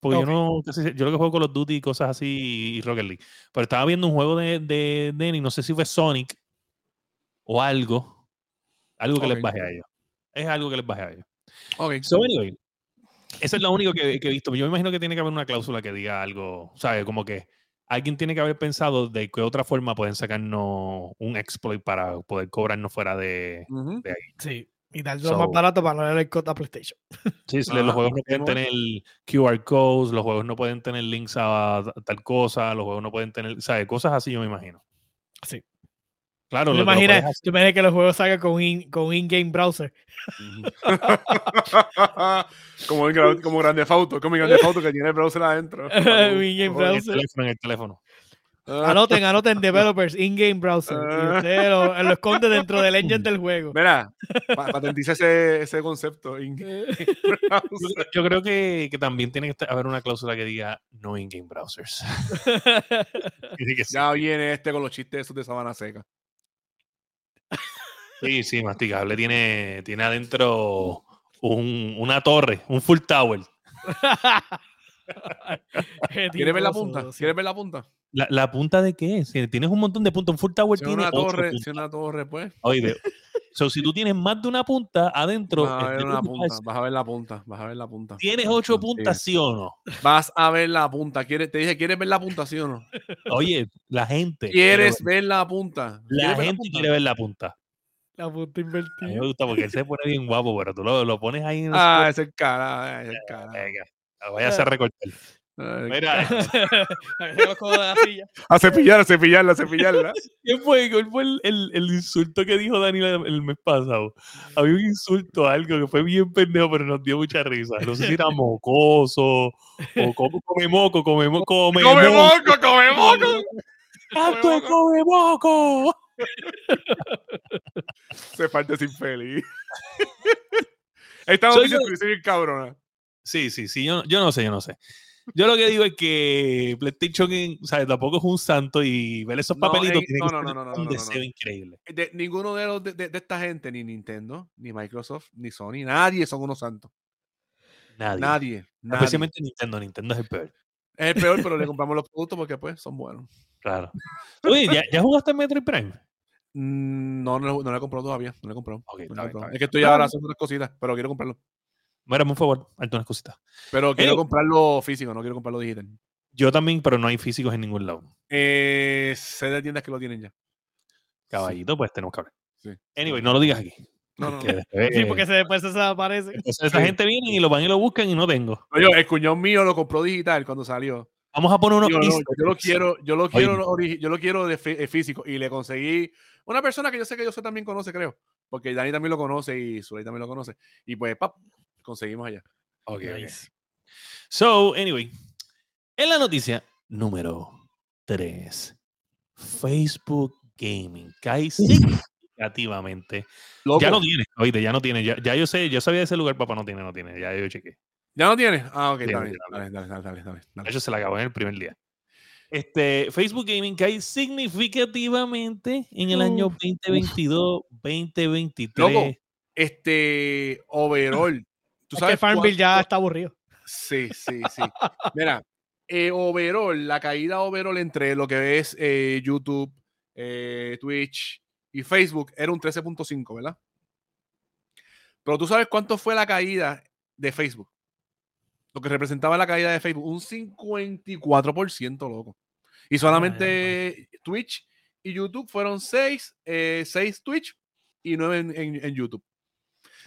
A: Porque yo no. Yo lo que juego Call of Duty y cosas así y Rocket League. Pero estaba viendo un juego de, de nene y no sé si fue Sonic o algo. Algo que les baje a ellos. Es algo que les baje a ellos.
B: Ok.
A: So, anyway, eso es lo único que, que he visto. Yo me imagino que tiene que haber una cláusula que diga algo, ¿sabes? Como que alguien tiene que haber pensado de qué otra forma pueden sacarnos un exploit para poder cobrarnos fuera de.
B: Ujú.
C: Sí. Y darlo más
A: So-
C: barato para no darle el cota a PlayStation.
A: Sí, los juegos no pueden tener QR codes, los juegos no pueden tener links a tal cosa, los juegos no pueden tener, ¿sabes? Cosas así yo me imagino.
C: Sí.
A: Claro,
C: ¿Tú
A: lo que lo
C: imaginas, imaginas que los juegos salgan con in- con in-game browser?
B: como, Gra- como Grande Fauto, como en Grande Fauto que tiene el browser adentro.
C: In-game
A: en el teléfono, en el teléfono.
B: Ah,
C: Anoten, anoten developers, in-game browser. Y
B: Ah.
C: usted lo, lo esconde dentro del engine del juego.
B: Mira, pa- patentiza ese, ese concepto. in-
A: Yo, yo creo que, que también tiene que haber una cláusula que diga no in-game browsers. Que
B: ya viene este con los chistes esos de sabana seca.
A: Sí, sí, masticable. Tiene, tiene adentro un- una torre, un full tower.
B: ¿Quieres ver la punta? ¿Quieres ver la punta?
A: ¿La, la punta de qué? Si tienes un montón de puntos. Un full tower
B: Si
A: tiene
B: una torre,
A: puntas.
B: si una torre, pues.
A: Oye, So, si tú tienes más de una punta adentro,
B: Vas a
A: es
B: ver una punta, vas a ver la punta, vas a ver la punta.
A: tienes ocho puntas, sí o no.
B: Vas a ver la punta. ¿Quieres, te dije, ¿quieres ver la punta, sí o no?
A: Oye, la gente. quiere
B: ¿Quieres
A: ver-
B: ver la punta?
A: La
B: ¿Quieres ver
A: gente
B: punta?
A: quiere ver la punta.
C: La punta
A: A mí
C: invertida.
A: me gusta porque él se pone bien guapo, pero tú lo, lo pones ahí en el
B: Ah, ese es el cara, ese es cara.
A: venga, vaya a hacer recortar.
B: Ay,
A: Mira.
B: A cepillar, a cepillarla, a cepillarla.
A: ¿Qué fue, cuál fue el, el- el insulto que dijo Dani el, mes pasado? Había un insulto, algo que fue bien pendejo, pero nos dio mucha risa. No sé si era mocoso o come, come moco, come, mo- come,
B: ¡Come
A: moco.
B: moco, come moco!
A: ¡Tanto de come moco!
B: Se parte sin feliz. Esta noticia
A: yo.
B: bien cabrona.
A: Sí, sí, sí, yo, yo no sé, yo no sé. Yo lo que digo es que PlayStation, ¿sabes? Tampoco es un santo y ver esos papelitos
B: no,
A: que
B: no,
A: ser
B: no, no, no,
A: un
B: no, no,
A: deseo increíble.
B: De, ninguno de, los, de, de- de esta gente, ni Nintendo, ni Microsoft, ni Sony, nadie son unos santos.
A: Nadie.
B: Nadie. nadie.
A: Especialmente Nintendo. Nintendo es el peor.
B: Es el peor, pero le compramos los productos porque pues son buenos.
A: Claro. Oye, ¿ya, ¿ya jugaste Metroid Prime?
B: Mm, No, no, no lo he comprado todavía. No lo he comprado. No lo he
A: bien,
B: Es que estoy ahora haciendo otras cositas, pero quiero comprarlo.
A: Mírame un favor, hazte unas cositas.
B: Pero quiero
A: Ey.
B: comprarlo físico, no quiero comprarlo digital.
A: Yo también, pero no hay físicos en ningún lado.
B: Eh, sé de tiendas que lo tienen ya.
A: Caballito, pues tenemos que hablar.
B: Sí.
A: Anyway, no lo digas aquí.
B: No, no,
C: Sí, porque se, después se desaparece.
A: entonces esa
B: sí.
A: gente viene y lo van y lo buscan y no tengo.
B: Oye, el cuñón mío lo compró digital cuando salió.
A: Vamos a poner unos
B: Digo, no, yo lo quiero, yo lo quiero, yo lo quiero de eh, físico y le conseguí una persona que yo sé que yo sé también conoce, creo, porque Dani también lo conoce y Zuley también lo conoce y pues pap, conseguimos allá.
A: Ok, ok.
C: Nice.
A: So, anyway, en la noticia número 3, Facebook Gaming cae significativamente.
B: Loco,
A: Ya no tiene, oíste, ya no tiene. Ya, ya yo sé, yo sabía de ese lugar, papá no tiene, no tiene. Ya yo chequé.
B: ¿Ya no tienes? Ah, ok,
A: Sí,
B: dale, dale, dale, dale, dale, dale,
A: De
B: dale.
A: hecho, se la acabó en el primer día. Este, Facebook Gaming cae significativamente en el año 2022, 2023.
B: Este overall, tú
C: Es
B: sabes
C: que Farmville ya está aburrido.
B: Sí, sí, sí. Mira, eh, overall, la caída overall entre lo que es eh, YouTube, eh, Twitch y Facebook era un 13.5, ¿verdad? Pero tú sabes cuánto fue la caída de Facebook. Lo que representaba la caída de Facebook, un 54%, loco. Y solamente Twitch y YouTube fueron 6, 6 Twitch y 9 en, en- en YouTube.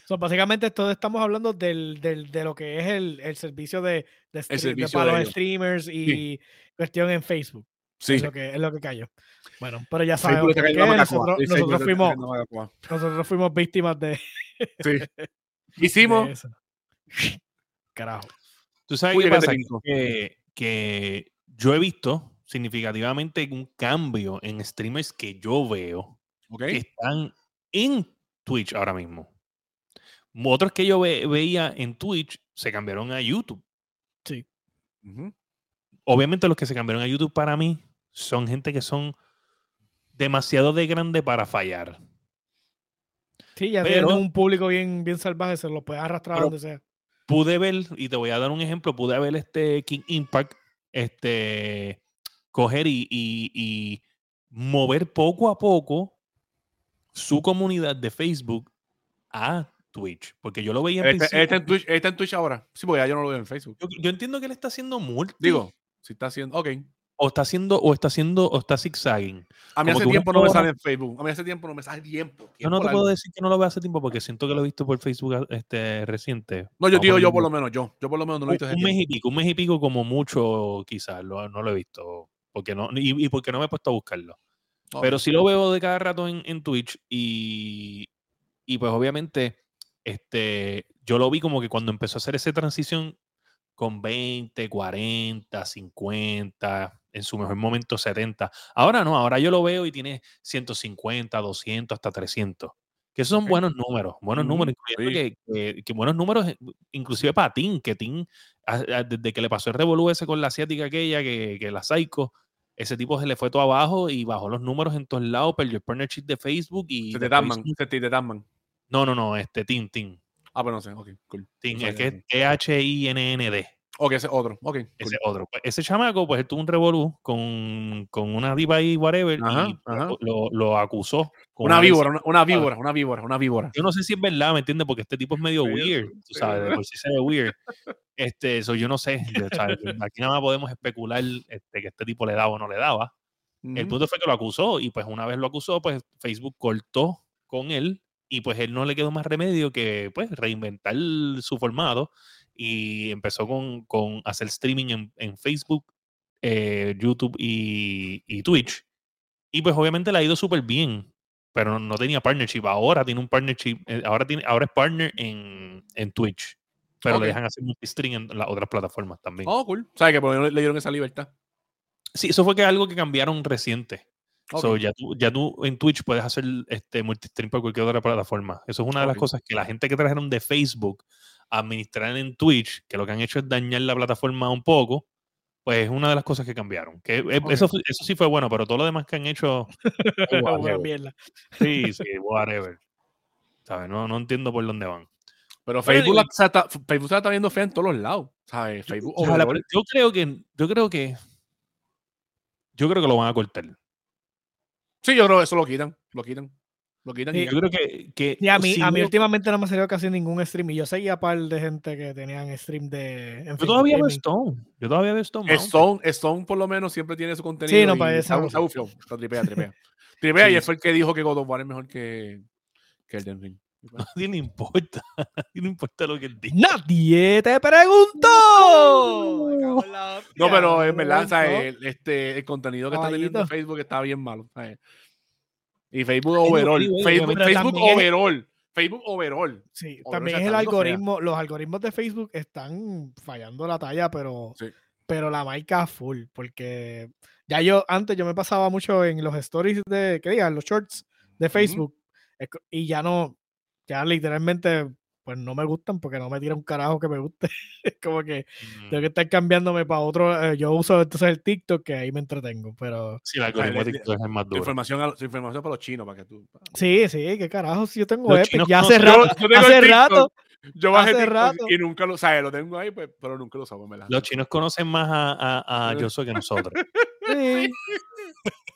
C: So, básicamente, todos estamos hablando del, del- de lo que es el, el servicio de, de, para
B: de
C: los streamers y cuestión en Facebook.
B: Sí.
C: Es, lo que, es lo que cayó. Bueno, pero ya sabemos. Nosotros, fuimos, nosotros fuimos víctimas de,
B: Sí. Hicimos.
C: Carajo.
A: Tú sabes
B: Uy,
A: qué
B: que
A: pasa? Que, que yo he visto significativamente un cambio en streamers que yo veo
B: ¿Ok?
A: que están en Twitch ahora mismo. Otros que yo ve- veía en Twitch se cambiaron a YouTube.
B: Ujú.
A: Obviamente los que se cambiaron a YouTube para mí son gente que son demasiado de grande para fallar.
C: Sí, ya tienen un público bien, bien salvaje, se lo puede arrastrar
A: Pero-
C: donde sea.
A: Pude ver, y te voy a dar un ejemplo, pude ver este King Impact, este, coger y, y- y mover poco a poco su comunidad de Facebook a Twitch. Porque yo lo veía en
B: Este, este en Twitch, este en Twitch ahora. Sí, porque ya yo no lo veo en Facebook.
A: Yo, yo entiendo que él está haciendo multi.
B: Digo, si está haciendo. Ok.
A: O está haciendo, o está haciendo, o está zigzagging.
B: A mí
A: Como
B: hace tiempo no me sale en Facebook. A mí hace tiempo no me sale tiempo.
A: Yo no
B: tiempo
A: te
B: largo.
A: puedo decir que no lo veo hace tiempo porque siento que lo he visto por Facebook a- este, reciente.
B: No, yo digo yo por lo menos, yo. Yo por lo menos no lo he
A: un,
B: visto hace
A: un mes
B: tiempo.
A: y pico, un mes y pico como mucho quizás, lo- no lo he visto. Porque no, y, y porque no me he puesto a buscarlo. Pero sí lo veo de cada rato en, en Twitch y, y pues obviamente este, yo lo vi como que cuando empezó a hacer esa transición con 20, 40, 50, en su mejor momento 70. Ahora no, ahora yo lo veo y tiene 150, 200, hasta 300. Que son buenos números, buenos
B: Ujú,
A: números, incluyendo que, que- que buenos números, eh, inclusive para Tim, que Tim, desde que le pasó el revolú ese con la asiática aquella, que, que la Psycho, ese tipo se le fue todo abajo y bajó los números en todos lados, perdió el partnership de Facebook y...
B: Se te taman. Se te taman.
A: No, no, no, este Tim, Tim.
B: Ah, pero no sé. Ok, cool.
A: Tim,
B: No
A: es que es T-H-I-N-N-D.
B: Ok, ese otro. Ok.
A: Ese otro. Pues, ese chamaco, pues él tuvo un revolú con, con una diva ahí, whatever,
B: Ajá,
A: y
B: ajá.
A: Lo, lo acusó. con
B: Una
A: una
B: víbora, una, una víbora, una víbora, una víbora.
A: yo no sé si es verdad, ¿me entiendes? Porque este tipo es medio
B: Sí,
A: weird, tú sabes, de por sí se ve weird. Este, eso yo no sé, yo, ¿sabes? aquí nada más podemos especular este, que este tipo le daba o no le daba. El
B: Ujú.
A: punto fue que lo acusó y pues una vez lo acusó, pues Facebook cortó con él y pues él no le quedó más remedio que pues reinventar su formato y empezó con, con hacer streaming en, en Facebook, eh, YouTube y, y Twitch. Y pues obviamente le ha ido súper bien, pero no, no tenía partnership. Ahora tiene un partnership, eh, ahora, tiene, ahora es partner en, en Twitch, pero le dejan hacer multistream en las otras plataformas también.
B: Oh, cool. ¿Sabes que por lo menos le dieron esa libertad?
A: Sí, eso fue que algo que cambiaron reciente. So,
B: Ok.
A: ya, tú, ya tú en Twitch puedes hacer este multistream por cualquier otra plataforma. Eso es una de las cosas que la gente que trajeron de Facebook administrar en Twitch, que lo que han hecho es dañar la plataforma un poco, pues es una de las cosas que cambiaron. Que eh,
B: Ok.
A: eso, fue- eso sí fue bueno, pero todo lo demás que han hecho,
C: Una
A: whatever.
C: mierda.
A: sí, sí, whatever. ¿Sabes? No, no entiendo por dónde van.
B: Pero Facebook, la, está, Facebook se la está viendo fea en todos los lados. ¿Sabes? Facebook
A: pero yo creo que, yo creo que, yo creo que lo van a cortar.
B: Sí, yo creo que eso lo quitan. Lo quitan. Lo quitan. y
C: Sí.
A: Yo creo que, que
C: Y a mí,
A: si
C: a mí
A: no-
C: últimamente no me salió casi ningún stream. Y yo seguía par de gente que tenían stream de. en
A: yo todavía veo. Stone. Yo todavía veo Stone.
B: Stone, Stone por lo menos siempre tiene su contenido.
C: no,
B: y
C: para
B: está,
C: esa-
B: está bufiado. Está tripea, tripea. Tripea
A: Sí,
B: y fue el que dijo que God of War es mejor que, que el Ring.
A: nadie le importa. A nadie le importa lo que él diga.
C: Nadie te preguntó. En
B: No, pero en
C: me
B: verdad. El, este, el contenido que está teniendo
C: Caballito.
B: Facebook está bien malo. ¿sabes? Y Facebook overall. Facebook, Facebook overall. Facebook overall.
C: Sí,
B: Ahora
C: también el
B: fea.
C: algoritmo. Los algoritmos de Facebook están fallando la talla, pero,
B: Sí.
C: pero la marca full. Porque ya yo, antes yo me pasaba mucho en los stories de, ¿qué digan? Los shorts de Facebook. Y ya no, ya literalmente, pues no me gustan porque no me tira un carajo que me guste. es como que
A: Mm.
C: tengo que estar cambiándome para otro. eh, yo uso entonces el TikTok que ahí me entretengo. Pero
A: Sí, el algoritmo
B: le-
A: de TikTok es más duro.
B: información, información para los chinos, para que tú.
C: sí, sí, qué carajo. Si yo tengo Epic, ya hace rato.
B: Yo- yo tengo
C: hace rato.
B: Yo bajé TikTok
C: rato.
B: y nunca lo, ¿sabes? Lo tengo ahí, pues, pero nunca lo verdad.
A: Los chinos conocen más a, a, a Yoso que nosotros.
C: Sí.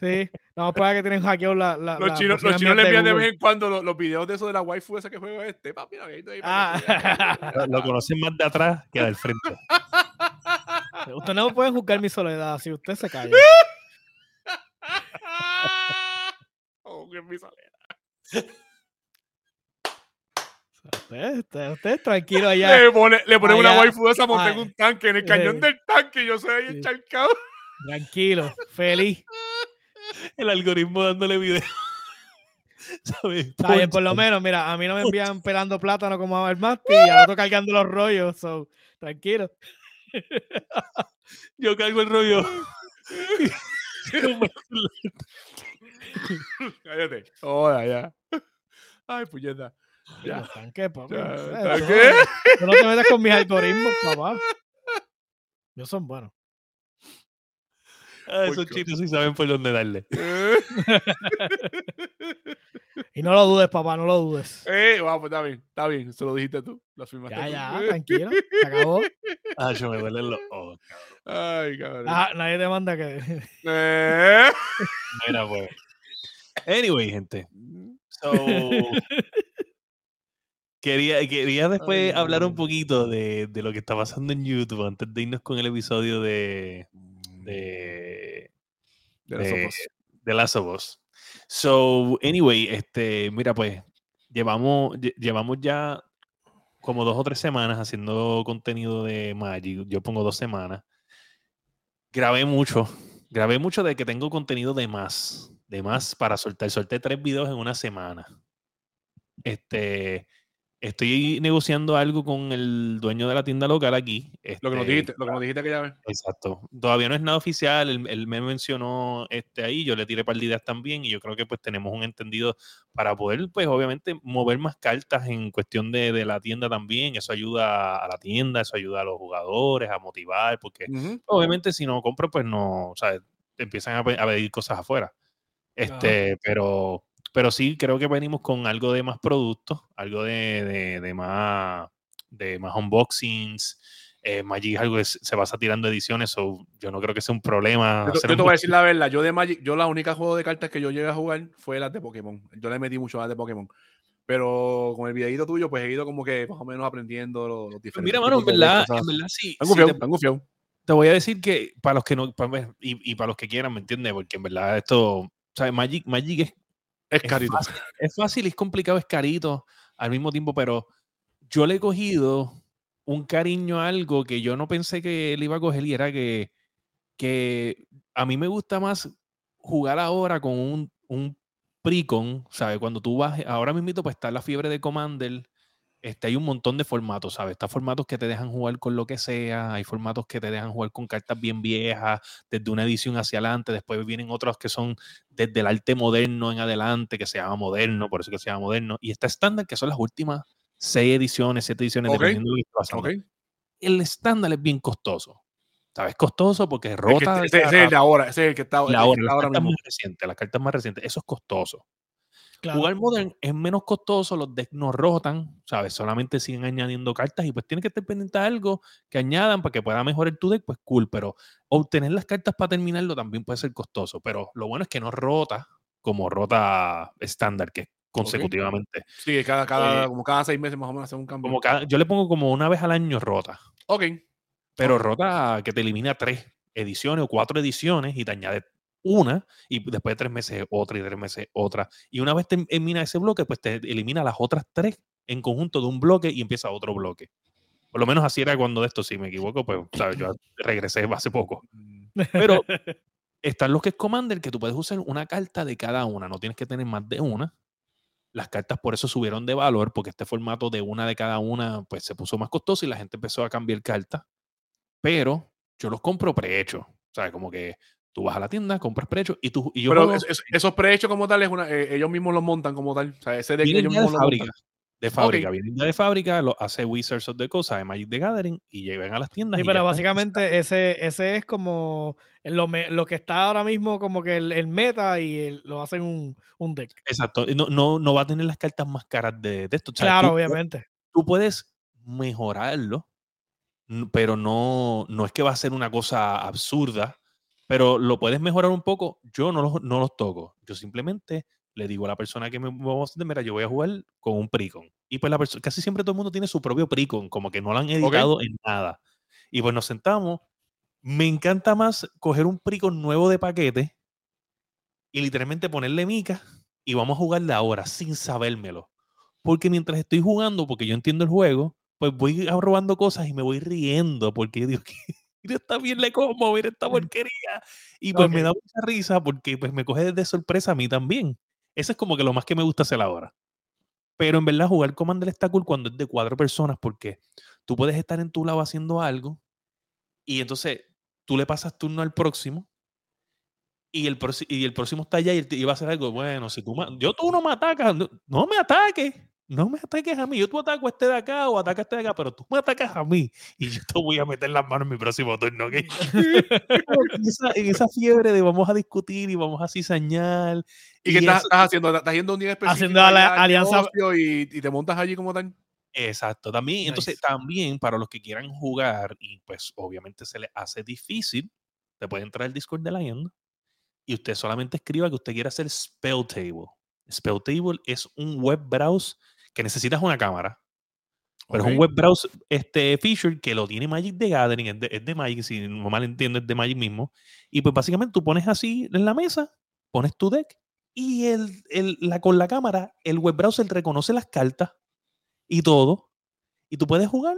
C: Sí. No, para que tienen hackeado la. la
B: Los chinos, los chinos le envían de vez en cuando los, los videos de eso de la waifu esa que juega este. Papi, mira, ahí, ahí,
C: Ah.
A: Lo, lo conocen más de atrás que del frente.
C: Ustedes no pueden juzgar mi soledad si usted se calla.
B: oh, qué misalera.
C: Usted, usted, usted tranquilo allá.
B: Le pone, le pone una waifu de esa montada en
C: Ay.
B: un tanque, en el cañón
C: Eh.
B: del tanque, y yo soy ahí
C: Sí.
B: encharcado.
C: Tranquilo, feliz.
A: El algoritmo dándole video. ¿Sabes?
C: Está bien, por lo menos, mira, a mí no me envían pelando plátano como a Masti y al otro cargando los rollos. So, tranquilo.
A: Yo cargo el rollo.
B: Cállate. Hola, ya. Ay, puñeta. Ya.
C: Los tanques, papi.
B: Ya, ¿tanque?
C: tú- tú no te metas con mis algoritmos, papá. Ellos son buenos.
A: Ah, esos chinos sí saben por dónde darle.
C: Y no lo dudes, papá, no lo dudes.
B: Eh, vamos, está bien, está bien. Se lo dijiste tú. Lo firmaste
C: Ya,
B: tú.
C: ya, tranquilo. Se acabó.
A: Ah, yo me duelen los ojos.
B: Ay, cabrón.
C: Ah, nadie te manda que.
B: Eh.
A: Mira, pues. Anyway, gente. So, quería, quería después
B: Ay,
A: hablar un poquito de, de lo que está pasando en YouTube antes de irnos con el episodio de, de,
B: De
A: Last of Us. So, anyway, este, mira, pues, llevamos, lle- llevamos ya como dos o tres semanas haciendo contenido de Magic. Yo pongo dos semanas. Grabé mucho. Grabé mucho de que tengo contenido de más. De más para soltar. Solté tres videos en una semana. Este. Estoy negociando algo con el dueño de la tienda local aquí.
B: Lo que nos
A: este,
B: dijiste, lo que nos dijiste aquella vez.
A: Exacto. Todavía no es nada oficial. Él, él me mencionó este ahí, yo le tiré par de ideas también y yo creo que pues tenemos un entendido para poder, pues obviamente, mover más cartas en cuestión de, de la tienda también. Eso ayuda a la tienda, eso ayuda a los jugadores a motivar, porque
B: Ujú.
A: obviamente si no compro, pues no, o sea, te empiezan a, a pedir cosas afuera. Este, pero, pero sí creo que venimos con algo de más productos, algo de, de- de más, de más unboxings, Eh, Magic es algo que se pasa tirando ediciones, so yo no creo que sea un problema.
B: Yo, yo te
A: un
B: voy a decir la verdad, yo de Magic, yo la única juego de cartas que yo llegué a jugar fue las de Pokémon. Yo le metí mucho a las de Pokémon. Pero con el videito tuyo, pues he ido como que más o menos aprendiendo los, los diferentes.
A: Mira, mano, en verdad, en verdad sí.
B: Están
A: sí,
B: gufiados,
A: te- te voy a decir que para los que no, pa- pues, y, y para los que quieran, ¿me entiendes? Porque en verdad esto, ¿sabes? Magic, Magic es,
B: Es
A: es
B: carito.
A: fácil, es fácil, es complicado, es carito al mismo tiempo, pero yo le he cogido un cariño a algo que yo no pensé que le iba a coger y era que, que a mí me gusta más jugar ahora con un, un Precon, ¿sabes? Cuando tú vas, ahora mismo pues está la fiebre de Commander, este, hay un montón de formatos, ¿sabes? Está formatos que te dejan jugar con lo que sea, hay formatos que te dejan jugar con cartas bien viejas, desde una edición hacia adelante, después vienen otros que son desde el arte moderno en adelante, que se llama moderno, por eso que se llama moderno, y está estándar, que son las últimas seis ediciones, siete ediciones, dependiendo de lo que esté pasando.
B: Ok.
A: El estándar es bien costoso, ¿sabes? Costoso porque
B: Es que
A: rota.
B: ese, ese es el de ahora, ese es el que está, el
A: la
B: que
A: hora,
B: está
A: las
B: ahora
A: cartas
B: mismo.
A: más recientes, las cartas más recientes, eso es costoso.
C: Claro.
A: Jugar Modern es menos costoso, los decks no rotan, ¿sabes? Solamente siguen añadiendo cartas y pues tienes que estar pendiente de algo que añadan para que pueda mejorar tu deck, pues cool, pero obtener las cartas para terminarlo también puede ser costoso, pero lo bueno es que no rota como rota estándar, que es consecutivamente.
B: Sí, cada, cada,
A: Eh,
B: como cada seis meses más o menos hace un cambio.
A: Como cada, yo le pongo como una vez al año rota,
B: Ok.
A: pero rota que te elimina tres ediciones o cuatro ediciones y te añade una y después de tres meses otra y tres meses otra. Y una vez te elimina ese bloque, pues te elimina las otras tres en conjunto de un bloque y empieza otro bloque. Por lo menos así era cuando de esto, si me equivoco, pues ¿sabes? yo regresé hace poco.
B: Mm,
A: Pero están los que es Commander, que tú puedes usar una carta de cada una, no tienes que tener más de una. Las cartas por eso subieron de valor, porque este formato de una de cada una, pues se puso más costoso y la gente empezó a cambiar cartas. Pero yo los compro prehechos. O sea, como que tú vas a la tienda, compras prehechos y, tú, y yo
B: Pero
A: juego-
B: es- es- esos prehechos como tal, es una, eh, ellos mismos los montan como tal. O sea, ese de
A: vienen
B: ellos
A: de
B: mismos lo
A: fábrica.
B: montan.
A: De fábrica, vienen ya de fábrica, lo hace Wizards of the Coast, de Magic the Gathering y llegan a las tiendas.
C: Sí,
A: y
C: pero básicamente ese, ese es como lo, me- lo que está ahora mismo como que el, el meta y el- lo hacen un, un deck.
A: Exacto. No, no, no va a tener las cartas más caras de, de esto. O sea,
C: Claro,
A: tú-
C: obviamente.
A: tú puedes mejorarlo, pero no, no es que va a ser una cosa absurda, pero lo puedes mejorar un poco. Yo no los, no los toco. Yo simplemente le digo a la persona que me vamos a mira, yo voy a jugar con un Precon. Y pues la persona, casi siempre todo el mundo tiene su propio Precon, como que no lo han editado en nada. Y pues nos sentamos. Me encanta más coger un Precon nuevo de paquete y literalmente ponerle mica y vamos a jugarle ahora sin sabérmelo. Porque mientras estoy jugando, porque yo entiendo el juego, pues voy robando cosas y me voy riendo porque yo digo mira esta bien le como, mira esta porquería. Y pues me
C: Ok.
A: da mucha risa porque pues me coge de sorpresa a mí también. Eso es como que lo más que me gusta hacer ahora. Pero en verdad jugar Commander está cool cuando es de cuatro personas porque tú puedes estar en tu lado haciendo algo y entonces tú le pasas turno al próximo y el, y el próximo está allá y, va a hacer algo. Bueno, si tú yo tú no me atacas, no, no me ataques, no me ataques a mí. Yo tú ataco a este de acá o ataca a este de acá, pero tú me atacas a mí y yo te voy a meter las manos en mi próximo turno. ¿ok? en, esa, en esa fiebre de vamos a discutir y vamos a cizañar.
B: ¿Y qué estás,
A: eso-
B: estás haciendo? ¿Estás yendo a un día específico?
C: Haciendo a la alianza-
B: Y, y te montas allí como tal.
A: Exacto, también, entonces
C: Nice.
A: también para los que quieran jugar y pues obviamente se les hace difícil, te puede entrar al Discord de la End y usted solamente escriba que usted quiere hacer Spell Table. Spell Table es un web browse que necesitas una cámara, pero es un web browse este feature que lo tiene Magic the Gathering, es de, es de Magic, si no mal entiendo, es de Magic mismo. Y pues básicamente tú pones así en la mesa, pones tu deck y el, el- la, con la cámara el web browser reconoce las cartas y todo. Y tú puedes jugar.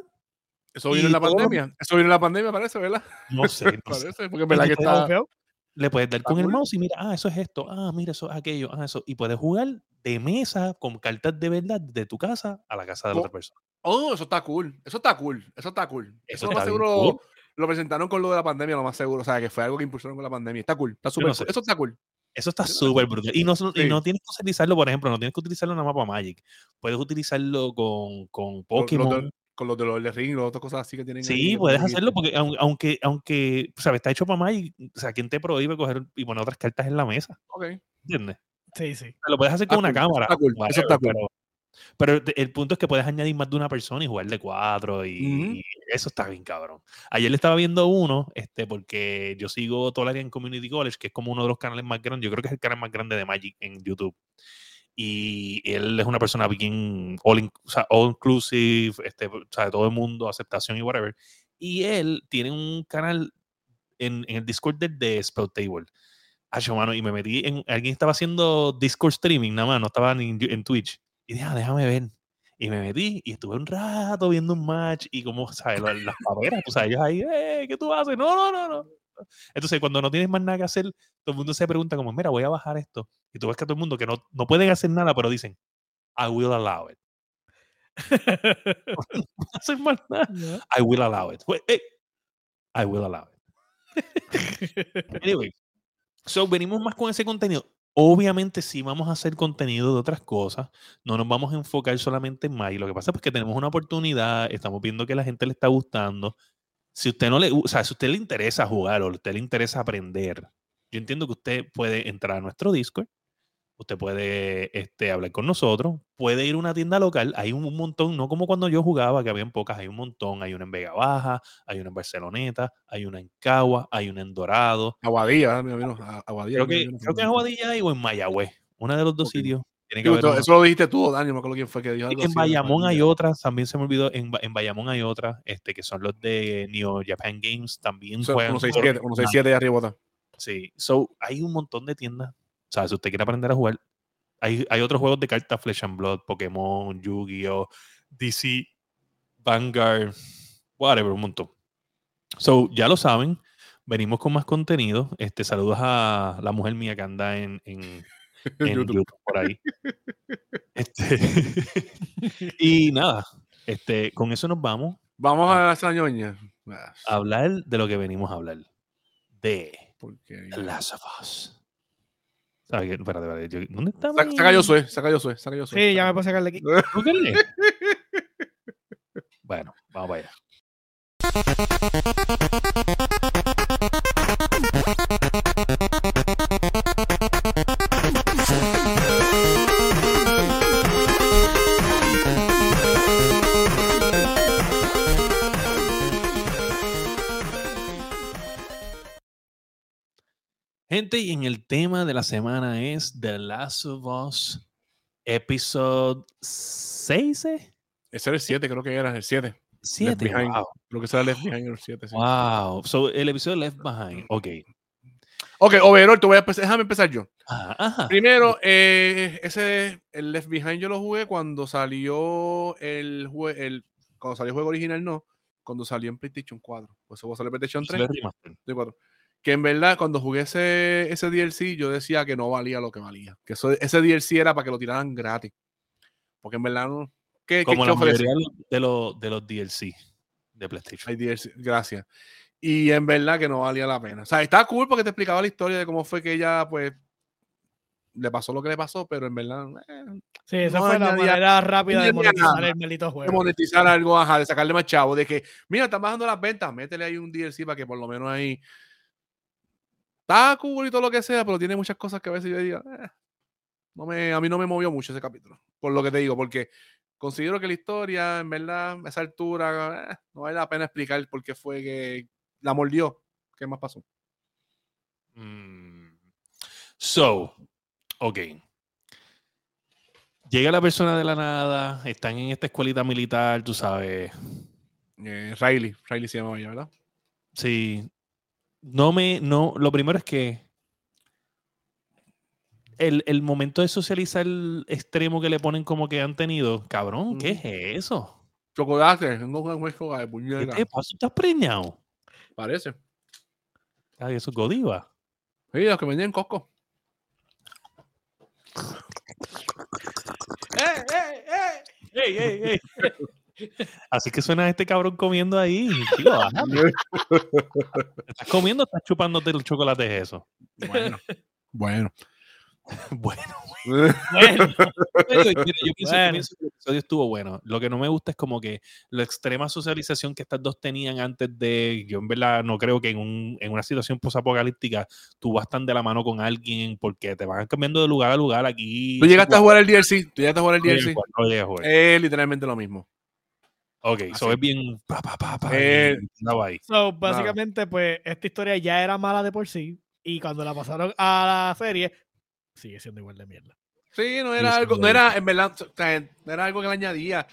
B: Eso vino en la
A: todo
B: pandemia. Eso vino en la pandemia, parece, ¿verdad?
A: No sé, no sé.
B: Parece, porque en verdad que está.
C: Confiado.
A: Le puedes dar con el mouse y mira, ah, eso es esto, ah, mira, eso es aquello, ah, eso. Y puedes jugar de mesa con cartas de verdad de tu casa a la casa de la
B: Oh,
A: otra persona.
B: Oh, eso está cool. Eso está cool. Eso está cool.
A: Eso
B: Eso, lo más
A: está bien
B: seguro
A: cool.
B: lo presentaron con lo de la pandemia, lo más seguro. O sea, que fue algo que impulsaron con la pandemia. Está cool. Está súper
A: no
B: cool.
A: sé.
B: Eso está cool.
A: Eso está súper brutal. Y no, y no tienes que utilizarlo, por ejemplo, no tienes que utilizarlo nada más para Magic. Puedes utilizarlo con, con
B: Lo- lo
A: Pokémon.
B: Con los de los de Ring, las otras cosas así que tienen.
A: Sí, puedes hacerlo porque aun- aunque, aunque, ¿sabes? Está hecho para Magic. O sea, ¿quién te prohíbe coger y poner otras cartas en la mesa?
B: Ok.
A: ¿Entiendes?
C: Sí, sí.
A: Lo puedes hacer
B: Está
A: con una cámara.
B: está cool, eso está cool.
A: Pero, el punto es que puedes añadir más de una persona y jugar de cuatro y, y eso está bien cabrón. Ayer le estaba viendo uno, este, porque yo sigo Tolarian Community College, que es como uno de los canales más grandes, yo creo que es el canal más grande de Magic en YouTube. Y él es una persona bien all, in- o sea, all inclusive, este, o sea, todo el mundo, aceptación y whatever. Y él tiene un canal en, en el Discord de, de Spell Table. Acho, mano, y me metí en. Alguien estaba haciendo Discord streaming, nada más, no estaba ni en, Twitch. Y dije, ah, déjame ver. Y me metí y estuve un rato viendo un match y como, ¿sabes? Lo- Las paperas, ellos ahí, eh, ¿qué tú haces? No, no, no, no. Entonces, cuando no tienes más nada que hacer, todo el mundo se pregunta como, mira, voy a bajar esto. Y tú ves que todo el mundo que no, no pueden hacer nada, pero dicen, I will allow it. No hacen más nada.
C: ¿no?
A: I will allow it. Eh, I will allow it. Anyway, so venimos más con ese contenido. Obviamente sí vamos a hacer contenido de otras cosas, no nos vamos a enfocar solamente en Magic. Lo que pasa es que tenemos una oportunidad, estamos viendo que la gente le está gustando. Si usted no le, o sea, si usted le interesa jugar o usted le interesa aprender, yo entiendo que usted puede entrar a nuestro Discord, usted puede este, hablar con nosotros, puede ir a una tienda local, hay un, un montón, no como cuando yo jugaba, que habían pocas, hay un montón, hay una en Vega Baja, hay una en Barceloneta, hay una en Cagua, hay una en Dorado,
B: Aguadilla, Aguadilla.
A: Creo que, creo que en. Aguadilla hay o en Mayagüez. Una de los dos sitios. Tiene que haber.
B: Eso lo dijiste tú, Dani, no me acuerdo quién fue que dijo algo
A: en
B: así
A: Bayamón hay otras, también se me olvidó. En, en Bayamón hay otras, este, que son los de Neo Japan Games. También
B: Eso,
A: juegan.
B: 167, 167 de arriba.
A: Sí. So, hay un montón de tiendas. O sea, si usted quiere aprender a jugar, hay, hay otros juegos de cartas, Flesh and Blood, Pokémon, Yu-Gi-Oh!, DC, Vanguard, whatever, un montón. So, ya lo saben. Venimos con más contenido. Este, saludos a la mujer mía que anda en, en, en
B: YouTube.
A: YouTube por ahí. Este, y nada, este, con eso nos vamos
B: Vamos a esa ñoña. Ah,
A: a hablar de lo que venimos a hablar. De
B: porque-
A: The Last of Us. ¿Sabes qué? Espérate, espérate, yo- ¿Dónde está?
B: Saca,
A: mi-
B: saca yo soy, saca yo soy, saca yo soy.
C: Sí, ya me puedo sacar de aquí.
A: Bueno, vamos para allá. Gente, y en el tema de la semana es The Last of Us Episode 6. ¿eh?
B: Ese era el 7, creo que era el 7.
A: 7.
B: Behind.
A: Wow.
B: Creo que será Left Behind el 7. Sí.
A: wow. So, el episodio Left Behind. Ok.
B: Ok, overall, te voy a empezar, déjame empezar yo.
A: Ajá, ajá.
B: Primero, eh, ese, el Left Behind yo lo jugué cuando salió el, jue- el cuando salió el juego original, no, cuando salió en PlayStation 4. Pues eso salió en PlayStation 3.
A: Episodio remaster.
B: de cuatro. Que en verdad, cuando jugué ese, ese DLC, yo decía que no valía lo que valía. Que eso, ese DLC era para que lo tiraran gratis. Porque en verdad, no. ¿Qué,
A: Como
B: qué
A: la mayoría de los, de los DLC de PlayStation.
B: Hay DLC, gracias. Y en verdad que no valía la pena. O sea, estaba cool porque te explicaba la historia de cómo fue que ella, pues, le pasó lo que le pasó, pero en verdad, eh,
C: Sí, esa
B: No
C: fue la manera rápida de monetizar
B: nada.
C: el maldito
B: de
C: juego.
B: monetizar algo, ajá, de sacarle más chavo, de que, mira, están bajando las ventas, métele ahí un DLC para que por lo menos ahí. Está cool y todo lo que sea, pero tiene muchas cosas que a veces yo digo, "Eh, no me, a mí no me movió mucho ese capítulo. Por lo que te digo, porque considero que la historia, en verdad, a esa altura, eh, no vale la pena explicar por qué fue que la mordió. ¿Qué más pasó?
A: Mm. So, ok. Llega la persona de la nada, están en esta escuelita militar, tú sabes.
B: Eh, Riley, Riley se llamaba ella, ¿verdad?
A: Sí. No me, no, lo primero es que el, el momento de socializar extremo que le ponen como que han tenido, cabrón, ¿qué es eso?
B: Chocolate, tengo un hueco de
A: ¿Qué
B: puñeta.
A: te pasa? ¿Estás preñado?
B: Parece.
A: Ay, eso es Godiva.
B: Sí, los que vendían Costco.
C: ¡Eh, eh, eh!
A: Ey, ey, ey. Así que suena este cabrón comiendo ahí. ¿Estás comiendo o estás chupándote el chocolate es eso?
B: Bueno, bueno.
A: bueno,
C: Bueno,
A: yo pienso,
C: Bueno.
A: que el episodio estuvo bueno. Lo que no me gusta es como que la extrema socialización que estas dos tenían antes de. Yo, en verdad, no creo que en, un- en una situación posapocalíptica tú vas tan de la mano con alguien porque te van cambiando de lugar a lugar aquí.
B: Tú llegaste a jugar el DLC. Tú llegaste a jugar el DLC.
A: No llegué a jugar.
B: Es literalmente lo mismo.
A: Ok, eso es bien. Pa, pa, pa, pa,
B: Eh,
A: ahí.
C: so, básicamente, pues, esta historia ya era mala de por sí. Y cuando la pasaron a la serie, sigue siendo igual de mierda.
B: Sí, no era
A: sí,
B: algo, no era, en verdad, o sea, no era algo que le añadía.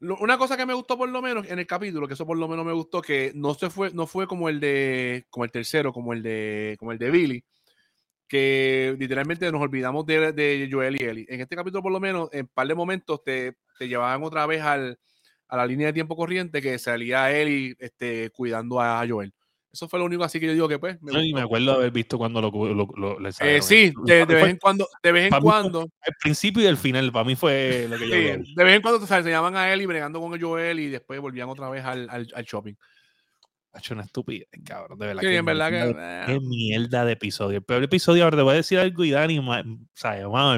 B: Lo- Una cosa que me gustó por lo menos en el capítulo, que eso por lo menos me gustó, que no se fue, no fue como el de, como el tercero, como el de, como el de Billy, que literalmente nos olvidamos de, de Joel y Ellie. En este capítulo por lo menos, en un par de momentos te, te llevaban otra vez al, a la línea de tiempo corriente que salía Ellie este, cuidando a Joel. Eso fue lo único así que yo digo que pues. me
A: No, y me acuerdo haber visto cuando lo, lo,
B: Eh, sí, de,
A: Fue-
B: vez en cuando, de vez en
A: mí fue-
B: cuando.
A: El principio y el final, para mí fue lo que yo
B: Sí,
A: vi.
B: de vez en cuando o sea, se llaman a él y bregando con Joel y después volvían otra vez al, al, al shopping.
A: Ha hecho una estupidez, cabrón. De verdad.
B: Sí,
A: qué
B: en verdad
A: mierda
B: que.
A: de-
B: eh,
A: Qué mierda de episodio. El peor episodio, ahora te voy a decir algo y Dani, mami,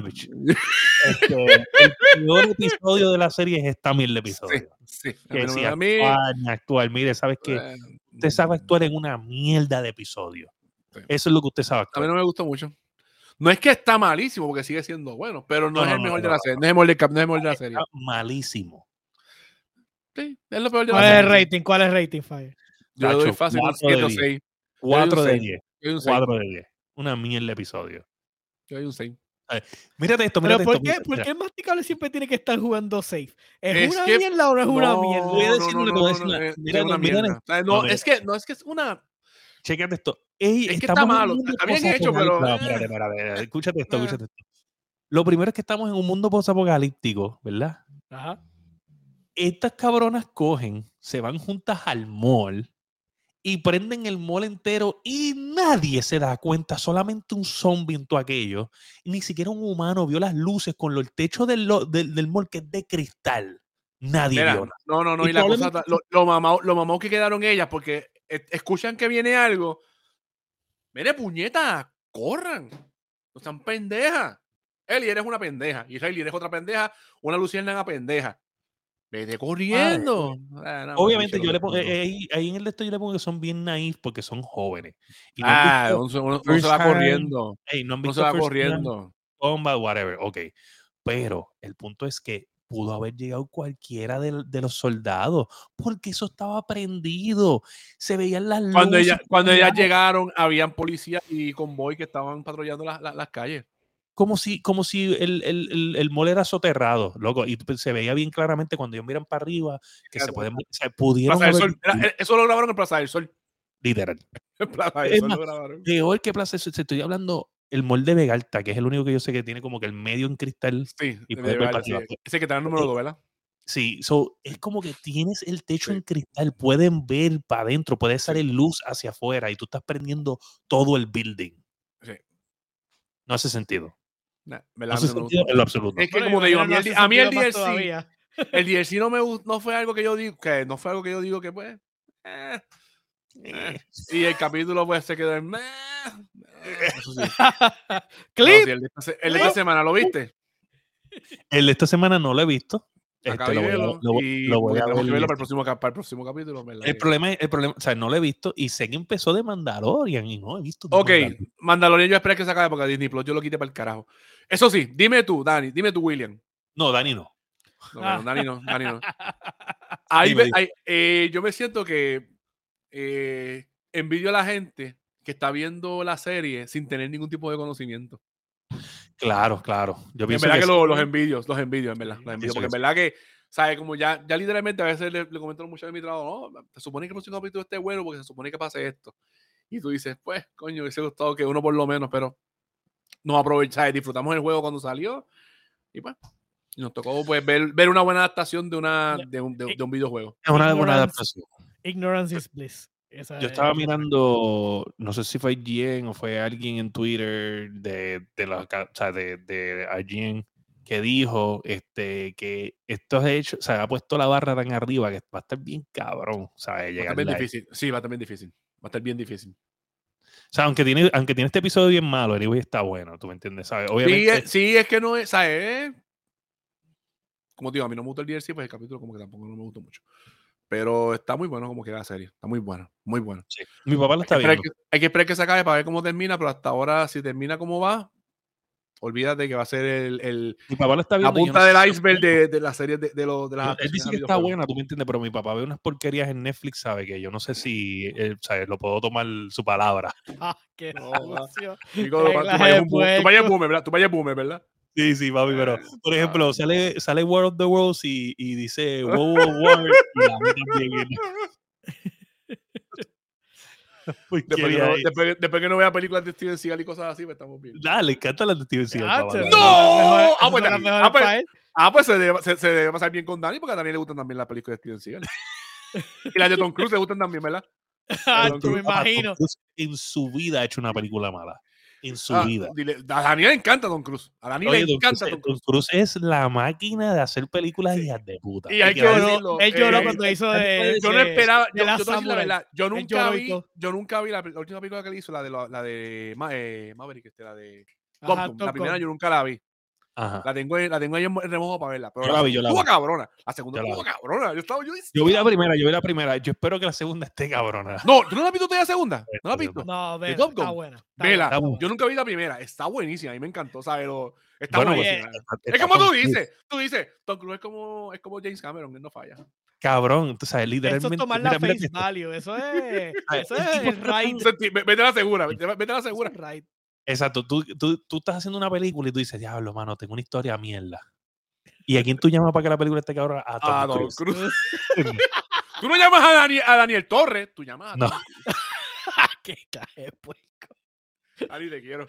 A: bitch. Este, el peor episodio de la serie es esta mierda de episodio.
B: sí, a
A: Que si actuar, actuar, mire, ¿sabes qué?
B: eh,
A: Usted sabe actuar en una mierda de episodio.
B: Sí.
A: Eso es lo que usted sabe
B: A mí
A: actuar.
B: no me gustó mucho. No es que está malísimo, porque sigue siendo bueno, pero no,
A: No,
B: es el mejor
A: no,
B: de la serie. No es el mejor, cap- no es el mejor de la serie.
A: Está malísimo.
B: Sí, es lo peor de la
C: ¿Cuál es el
B: serie.
C: rating? ¿Cuál es el rating, Fire?
B: Yo le doy fácil un
A: cuatro de
B: 7 o
A: diez.
B: 6.
A: 4 de
B: seis.
A: 10.
B: Yo doy un 6.
A: 4 de 10. Una mierda de episodio.
B: Yo doy un 6.
A: Mírate esto,
C: ¿Pero
A: mírate
C: por
A: esto.
C: qué,
A: mira,
C: por qué el masticable siempre tiene que estar jugando safe? ¿Es,
B: Es
C: una
B: que-
C: mierda o no es una
B: no,
C: mierda?
A: Voy a decir
B: no,
A: una
B: no,
A: cosa,
B: no, es- que, no, es que es una.
A: Chécate esto. Ey,
B: Es que
A: estamos
B: está malo, está bien hecho, pero.
A: No,
B: eh.
A: espérate, espérate, espérate. Escúchate esto,
B: Eh.
A: escúchate esto. Lo primero es que estamos en un mundo posapocalíptico, ¿verdad?
C: Ajá.
A: Estas cabronas cogen, se van juntas al mall y prenden el mall entero y nadie se da cuenta, solamente un zombie en todo aquello. Ni siquiera un humano vio las luces con lo, el techo del, lo- del, del mall que es de cristal. Nadie
B: Mira,
A: vio nada.
B: no, no, no.
A: Y
B: Y la cosa, lo, lo mamao, lo mamao que quedaron ellas, porque escuchan que viene algo. Mire, puñeta, corran. No sean pendejas. Eli, eres una pendeja. Y Riley, eres otra pendeja. Una luciérnaga pendeja. Vete corriendo. Ah, no,
A: Obviamente, yo le pongo,
B: no.
A: eh, ahí, ahí en el de esto yo le pongo que son bien naif porque son jóvenes. Y no han
B: Ah,
A: visto-
B: uno, se- uno- va
A: Time,
B: corriendo.
A: ey, no
B: Uno se va corriendo.
A: Combat, whatever, ok. Pero el punto es que pudo haber llegado cualquiera de, de los soldados porque eso estaba prendido. Se veían las
B: Cuando,
A: luces
B: cuando ellas
A: prendidas,
B: llegaron, habían policías y convoy que estaban patrullando las- las calles.
A: Como si, como si el, el, el, el era soterrado, loco. Y pues se veía bien claramente cuando ellos miran para arriba que se pueden, se pudieron
B: Plaza del
A: haber
B: Sol. Era- eh, eso lo grabaron en Plaza del Sol.
A: literal.
B: Plaza del
A: Es
B: Sol
A: más,
B: lo grabaron.
A: Peor que Plaza, se estoy hablando el mall de Vegalta, que es el único que yo sé que tiene como que el medio en cristal.
B: Sí,
A: y ver.
B: Ese que está en el número 2, ¿verdad?
A: Sí, so, es como que tienes el techo
B: Sí.
A: en cristal, pueden ver para adentro, puede salir luz hacia afuera y tú estás prendiendo todo el building.
B: Sí.
A: No hace sentido.
B: Nah,
A: en lo absoluto.
B: Es que como te digo, a mí, el,
C: no
B: a mí el DLC,
C: todavía.
B: el DLC no me no fue algo que yo digo, que no fue algo que yo digo que pues. eh, eh. Y el capítulo pues se quedó en. meh, eh, Eso sí. No,
C: Clip.
B: sí, el, de esta, el de esta semana, ¿lo viste?
A: El de esta semana no lo he visto.
B: Acá
A: Este, lo
B: y
A: lo voy a
B: verlo para el próximo, cap- para el próximo capítulo. ¿verdad?
A: El problema, es- el problema, o sea, no lo he visto y sé que empezó de Mandalorian y no he visto.
B: Ok,
A: Mandalorian.
B: Mandalorian yo esperé que se acabe porque Disney Plus yo lo quité para el carajo. Eso sí, dime tú, Dani, dime tú, William.
A: No, Dani no.
B: No, bueno, Dani no, Dani no. Ahí
A: Dime,
B: ve-
A: dime.
B: ahí, eh, yo me siento que eh, envidio a la gente que está viendo la serie sin tener ningún tipo de conocimiento.
A: Claro, claro. Yo
B: En verdad que,
A: que,
B: lo-
A: sí.
B: los envidios, los envidios, en verdad. Los envidios, porque en verdad que, ¿sabes? Como ya, ya literalmente a veces le, le comento a muchos de mi trabajo, no, se supone que el próximo capítulo esté bueno porque se supone que pase esto. Y tú dices, pues, coño, hubiese gustado que uno por lo menos, pero nos aprovechamos, disfrutamos el juego cuando salió y pues nos tocó pues ver, ver una buena adaptación de, una, de, un, de- de un videojuego.
A: es una buena adaptación.
C: Ignorance is bliss. Esa
A: Yo
C: es-
A: estaba mirando, no sé si fue IGN o fue alguien en Twitter de, de, la, o sea, de, de IGN que dijo este, que esto es hecho, o sea, ha puesto la barra tan arriba que va a estar bien cabrón, o sea,
B: Va a
A: llegar
B: estar bien difícil. Sí, va a estar bien difícil. Va a estar bien difícil.
A: sea, aunque tiene, aunque tiene este episodio bien malo, anyway está bueno, ¿tú me entiendes? ¿Sabes?
B: Sí,
A: Obviamente,
B: es, sí, es que no es, ¿sabes? Como te digo, a mí no me gusta el DLC, pues el capítulo como que tampoco no me gustó mucho. Pero está muy bueno como queda la serie. Está muy bueno, muy bueno.
A: sí. mi papá lo
B: Hay
A: está
B: esperar
A: viendo.
B: que, hay que esperar que se acabe para ver cómo termina, pero hasta ahora, si termina como va, olvídate que va a ser el, el-
A: Mi papá lo está
B: la
A: viendo. no
B: punta del iceberg de, de la serie de, de, los- de las
A: Él dice que está buena, tú me entiendes, pero mi papá ve unas porquerías en Netflix, sabe que yo no sé si él, sabe, lo puedo tomar su palabra.
C: Ah, qué
B: No, país es boomer, ¿verdad? País es boomer, ¿verdad?
A: Sí, sí, papi, pero
B: Eh,
A: por
B: ah.
A: ejemplo, sale, sale World of the Worlds y, y dice Wow, wow, también viene.
B: Después que, no, después, después que no vea películas de Steven Seagal y cosas así, pues estamos bien.
A: Dale, encanta las de Steven Seagal,
C: Ah.
B: ¡No! Ah, pues, ah, pues. Ah, pues se debe, se, se debe pasar bien con Dani, porque a Dani le gustan también las películas de Steven Seagal. y las de Tom Cruise le gustan también, ¿verdad?
C: Ah, tú me imagino.
A: Cruise en su vida ha hecho una película mala. En su
B: Ah,
A: vida.
B: dile- a Dani le encanta Tom Cruise. A Dani
A: Oye,
B: le encanta Tom
A: Tom
B: Cruise.
A: Cruise es la máquina de hacer películas hijas de puta.
B: Y hay
A: que
B: decirlo,
C: Él lloró
B: eh,
C: cuando hizo de.
B: Yo no esperaba,
C: de
B: yo,
C: la
B: verdad, nunca vi, yo nunca vi la, la última película que él hizo, la de, la, la de Ma- eh, Maverick, este, la de
C: Ajá,
B: Gun. La primera yo nunca la vi.
A: Ajá.
B: La tengo, en- la tengo ahí en remojo para verla. Pero
A: Yo la vi, yo la vi.
B: cabrona. La segunda estuvo cabrona. Yo estaba yo.
A: Yo vi la primera, yo vi la primera. Yo espero que la segunda esté cabrona.
B: No, ¿tú no la has visto todavía la segunda? ¿No la has visto?
C: No,
B: ¿De
C: vela,
B: Top
C: está buena. está
B: Vela.
C: buena.
B: Yo nunca vi la primera. Está buenísima. A mí me encantó. ¿sabes? Lo- está
A: Bueno,
B: buenísima.
A: está-
B: es como tú dices. Tú dices, Tom Cruise es como, es como James Cameron. Él no falla.
A: Cabrón, tú sabes,
C: Eso
A: literalmente.
C: es tomar la
A: mira, mira
C: face
A: esto.
C: value. Eso es. Eso
A: el
C: es right.
B: Vete a la segura. Vete, vete a la segura.
C: right.
A: Exacto, tú, tú, tú estás haciendo una película y tú dices, diablo, mano, tengo una historia mierda. ¿Y a quién tú llamas para que la película esté cabrona? A Tom
B: Ah, Tom
A: Cruise.
B: Cruise. Tú no llamas a Daniel, a Daniel Torres. Tú llamas a
A: No.
C: Qué de puerco.
B: Dani, te quiero.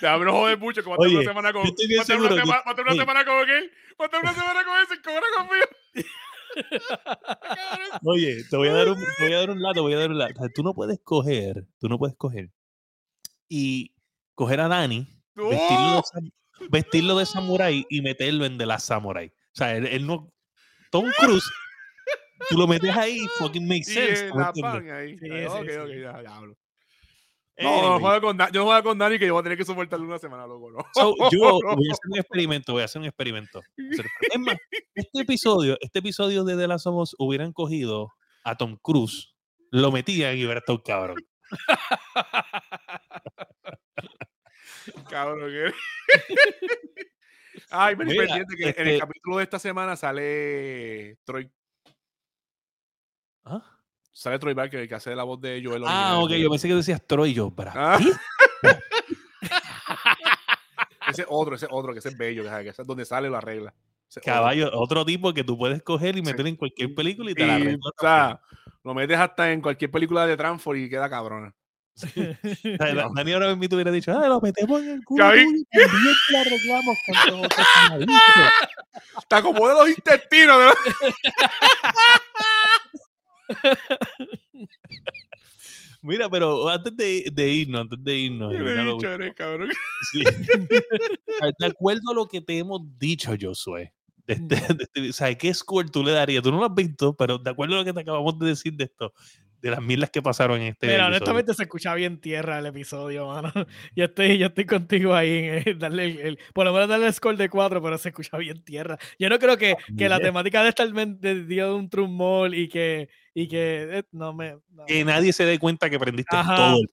B: Te hablo joder mucho, que va a
A: Oye,
B: una semana con. va a estar una sema- va a una semana con él. Va a estar una semana con él sin cobrar conmigo.
A: Oye, te voy a dar un, te voy a dar un lado, te voy a dar un lado. O sea, tú no puedes coger, tú no puedes coger y coger a Dani, vestirlo de,
B: ¡No!
A: vestirlo de samurái y meterlo en The Last Samurai. O sea, él, él no. Tom Cruise, tú lo metes ahí, fucking makes
B: Y
A: sense.
B: eh,
A: ¿tú me
B: la pan ahí.
C: Sí, sí,
B: ok,
C: sí.
B: ok, ya, ya hablo. No, no,
A: Anyway,
B: juego con, yo no juego con Dani que yo voy a tener que soportarle una semana, loco. No.
A: so, yo voy a hacer un experimento, voy a hacer un experimento. Es más, este episodio, este episodio de The Last of Us hubieran cogido a Tom Cruise, lo metían y hubiera estado cabrón.
B: Cabrón, ¿qué? Ay, me pendiente que en el
A: este-
B: capítulo de esta semana sale Troy.
A: ¿Ah?
B: Sale Troy Barker, el que hace la voz de Joel.
A: Ah, ok, yo pensé que decías Troy yo.
B: Ah. Ese otro, ese otro, que ese es bello, que es donde sale la regla. Ese.
A: Caballo, otro tipo que tú puedes coger y
B: Sí.
A: meter en cualquier película y te la
B: Y,
A: arregla
B: o sea, lo metes hasta en cualquier película de Transform y queda cabrona.
A: Dani ahora mismo hubiera dicho, ah, lo metemos en el culo y también te la arreglamos con todo cagadito".
B: Te acomode los intestinos. ¿verdad?
A: Mira, pero antes de, de irnos, antes de irnos, y
B: Qué
A: venir a lo
B: bicho eres, cabrón.
A: Sí. de acuerdo a lo que te hemos dicho, Josué, de este, de este- o sea, ¿qué score tú le darías? Tú no lo has visto, pero de acuerdo a lo que te acabamos de decir de esto, de las mierdas que pasaron en este
C: Mira,
A: episodio.
C: honestamente se escucha bien tierra el episodio, mano. Yo estoy, yo estoy contigo ahí en eh, darle el, el- por lo menos darle el score de 4, pero se escucha bien tierra. Yo no creo que, que la temática de estar de de un True Mall y que, y que eh, no me. no.
A: Que nadie se dé cuenta que prendiste
C: Ajá.
A: todo el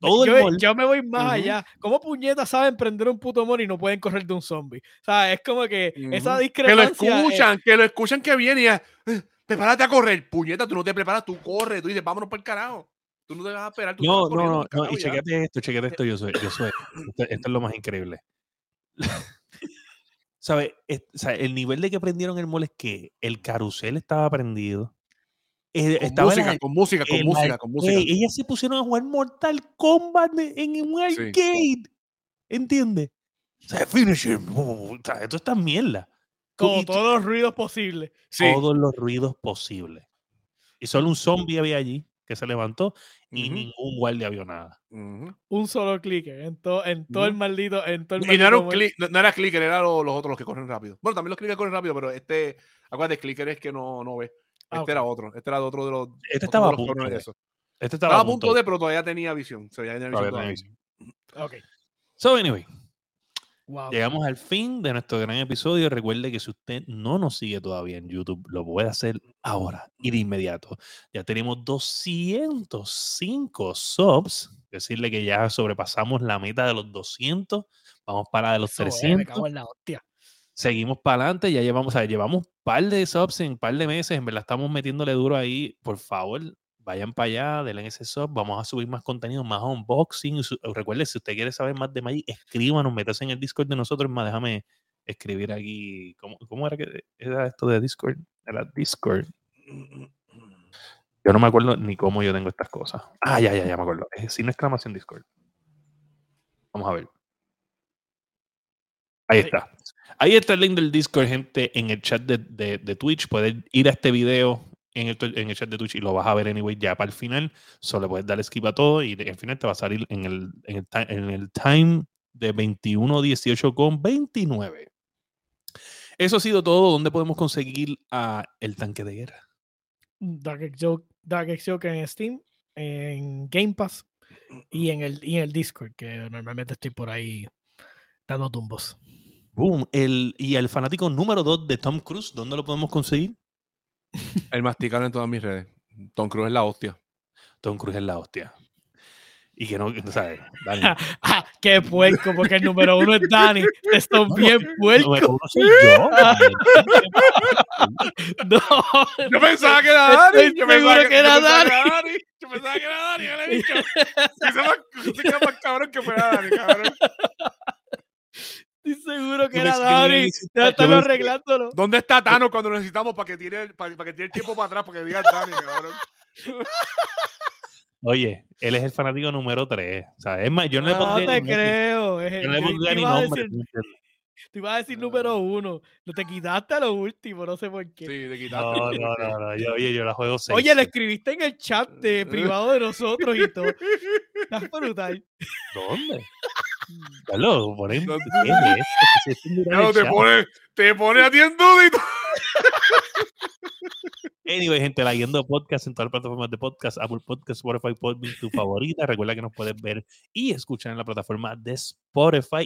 A: todo el
C: yo,
A: mall.
C: yo me voy más
B: Ujú.
C: allá. ¿Cómo puñetas saben prender un puto mall y no pueden correr de un zombie? O sea, es como que esa
B: Ujú. Que lo
C: discrepancia.
B: escuchan, que lo escuchan que viene y ya, "Eh, prepárate a correr. Puñeta, tú no te preparas, tú corres. Tú dices, vámonos para el carajo. Tú no te vas a esperar. Tú
A: No, no, no, no, y chequete esto, chequete esto, yo soy, yo soy. Esto, esto es lo más increíble. ¿Sabes? Sea, el nivel de que prendieron el mall es que el carrusel estaba prendido. eh,
B: Con
A: estaba
B: música,
A: la-
B: con música, con música, con música.
A: Ellas se pusieron a jugar Mortal Kombat de- en un
B: Sí.
A: arcade. ¿Entiendes? O sea, finish him. O sea, esto está mierda.
C: Con todos los ruidos posibles.
B: Sí.
A: todos los ruidos posibles. Y solo un zombie había allí que se levantó y
B: Ujú,
A: ningún guardia vio nada.
C: Un solo clicker en, todo en todo el maldito. En todo el
B: Y no era un
C: maldito
B: click, no, no era clicker, era lo- los otros los que corren rápido. Bueno, también los clickers corren rápido, pero este, acuérdate, clicker es que no, no ve. Este
C: Ah, ok.
B: era otro, este era otro de los.
A: Este estaba a
B: los
A: punto
B: de esos.
A: Este
B: Estaba
A: estaba
B: a punto de, pero todavía tenía visión. O ya tenía visión
A: Todavía
B: todavía.
A: tenía
C: Ok.
A: So, anyway,
C: Wow.
A: llegamos al fin de nuestro gran episodio. Recuerde que si usted no nos sigue todavía en YouTube, lo puede hacer ahora y de inmediato. Ya tenemos 205 subs. Decirle que ya sobrepasamos la meta de los 200. Vamos para de los
C: Eso, eh, me
A: 300.
C: cago en la hostia.
A: seguimos para adelante, ya llevamos, o sea, llevamos un par de subs en un par de meses, en verdad estamos metiéndole duro ahí, por favor, vayan para allá, denle ese sub, vamos a subir más contenido, más unboxing, su- recuerde, si usted quiere saber más de Magic, escríbanos, métase en el Discord de nosotros, más déjame escribir aquí, ¿cómo, cómo era que era esto de Discord? Era Discord. Yo no me acuerdo ni cómo yo tengo estas cosas. Ah, ya, ya, ya me acuerdo. Es sin exclamación Discord. Vamos a ver. Ahí está. Ahí está el link del Discord, gente, en el chat de, de- de Twitch. Puedes ir a este video en el, en el chat de Twitch y lo vas a ver anyway ya para el final. Solo puedes dar skip a todo y al final te va a salir en el, en el, ti- en el time de 21.18 con 29. Eso ha sido todo. ¿Dónde podemos conseguir a el tanque de guerra?
C: Dark Joke, Dark Joke en Steam, en Game Pass y en el, y en el Discord, que normalmente estoy por ahí dando tumbos.
A: Boom. El, y el fanático número 2 de Tom Cruise, ¿dónde lo podemos conseguir?
B: El masticable en todas mis redes. Tom Cruise es la hostia.
A: Tom Cruise es la hostia. Y que no, no sabes, Dani.
C: ¡Ah! ¡Qué puerco! Porque el número uno es Dani. Esto es bien puerco.
A: Número uno soy yo.
C: No,
B: Yo pensaba que era Dani.
C: Estoy
B: Yo pensaba
C: que era
B: yo
C: Dani.
B: Yo pensaba que era Dani. Ya le he dicho. Más, era más cabrón que fuera Dani, cabrón.
C: Seguro que era
A: necesita-
C: Ya
A: que-
C: arreglándolo.
B: ¿Dónde está Thanos cuando lo necesitamos para que tire, para, para que tire el tiempo para atrás? Para que diga Dani, cabrón.
A: Oye, él es el fanático número 3. O sea, es más, yo no le
C: No
A: pondría
C: te
A: ni-
C: creo. es-
A: Yo no le pondría
C: te
A: ni nombre.
C: decir-
A: ¿tú entiendes?
C: Te iba a decir número uno. Lo te quitaste a lo último, no sé por qué.
B: Sí, te quitaste.
A: No, no, no, no. Yo, oye, yo la juego 6.
C: Oye, lo escribiste en el chat de privado de nosotros y todo. Estás brutal.
A: ¿Dónde?
B: Te pone, te pone a ti en duda y todo.
A: Anyway, gente, la Guiando Podcast en todas las plataformas de podcast, Apple Podcast, Spotify, Podbean, tu favorita. Recuerda que nos puedes ver y escuchar en la plataforma de Spotify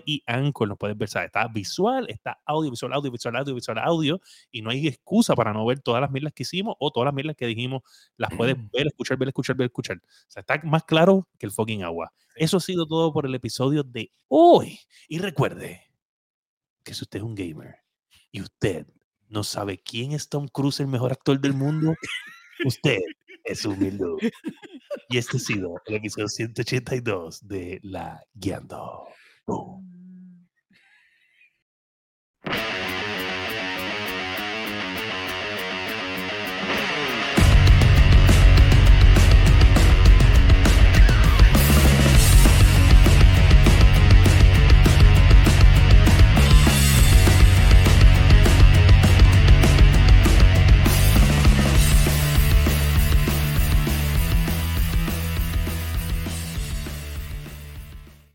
A: y Anchor. Nos puedes ver, ¿sabes? está visual, está audiovisual, audiovisual, audiovisual, audio. Y no hay excusa para no ver todas las mierdas que hicimos o todas las mierdas que dijimos. Las puedes ver, escuchar, ver, escuchar, ver, escuchar. O sea, está más claro que el fucking agua. Eso ha sido todo por el episodio de hoy. Y recuerde que si usted es un gamer y usted no sabe quién es Tom Cruise, el mejor actor del mundo, usted es humilde. Y este ha sido el episodio 182 de La Guiando. Bom.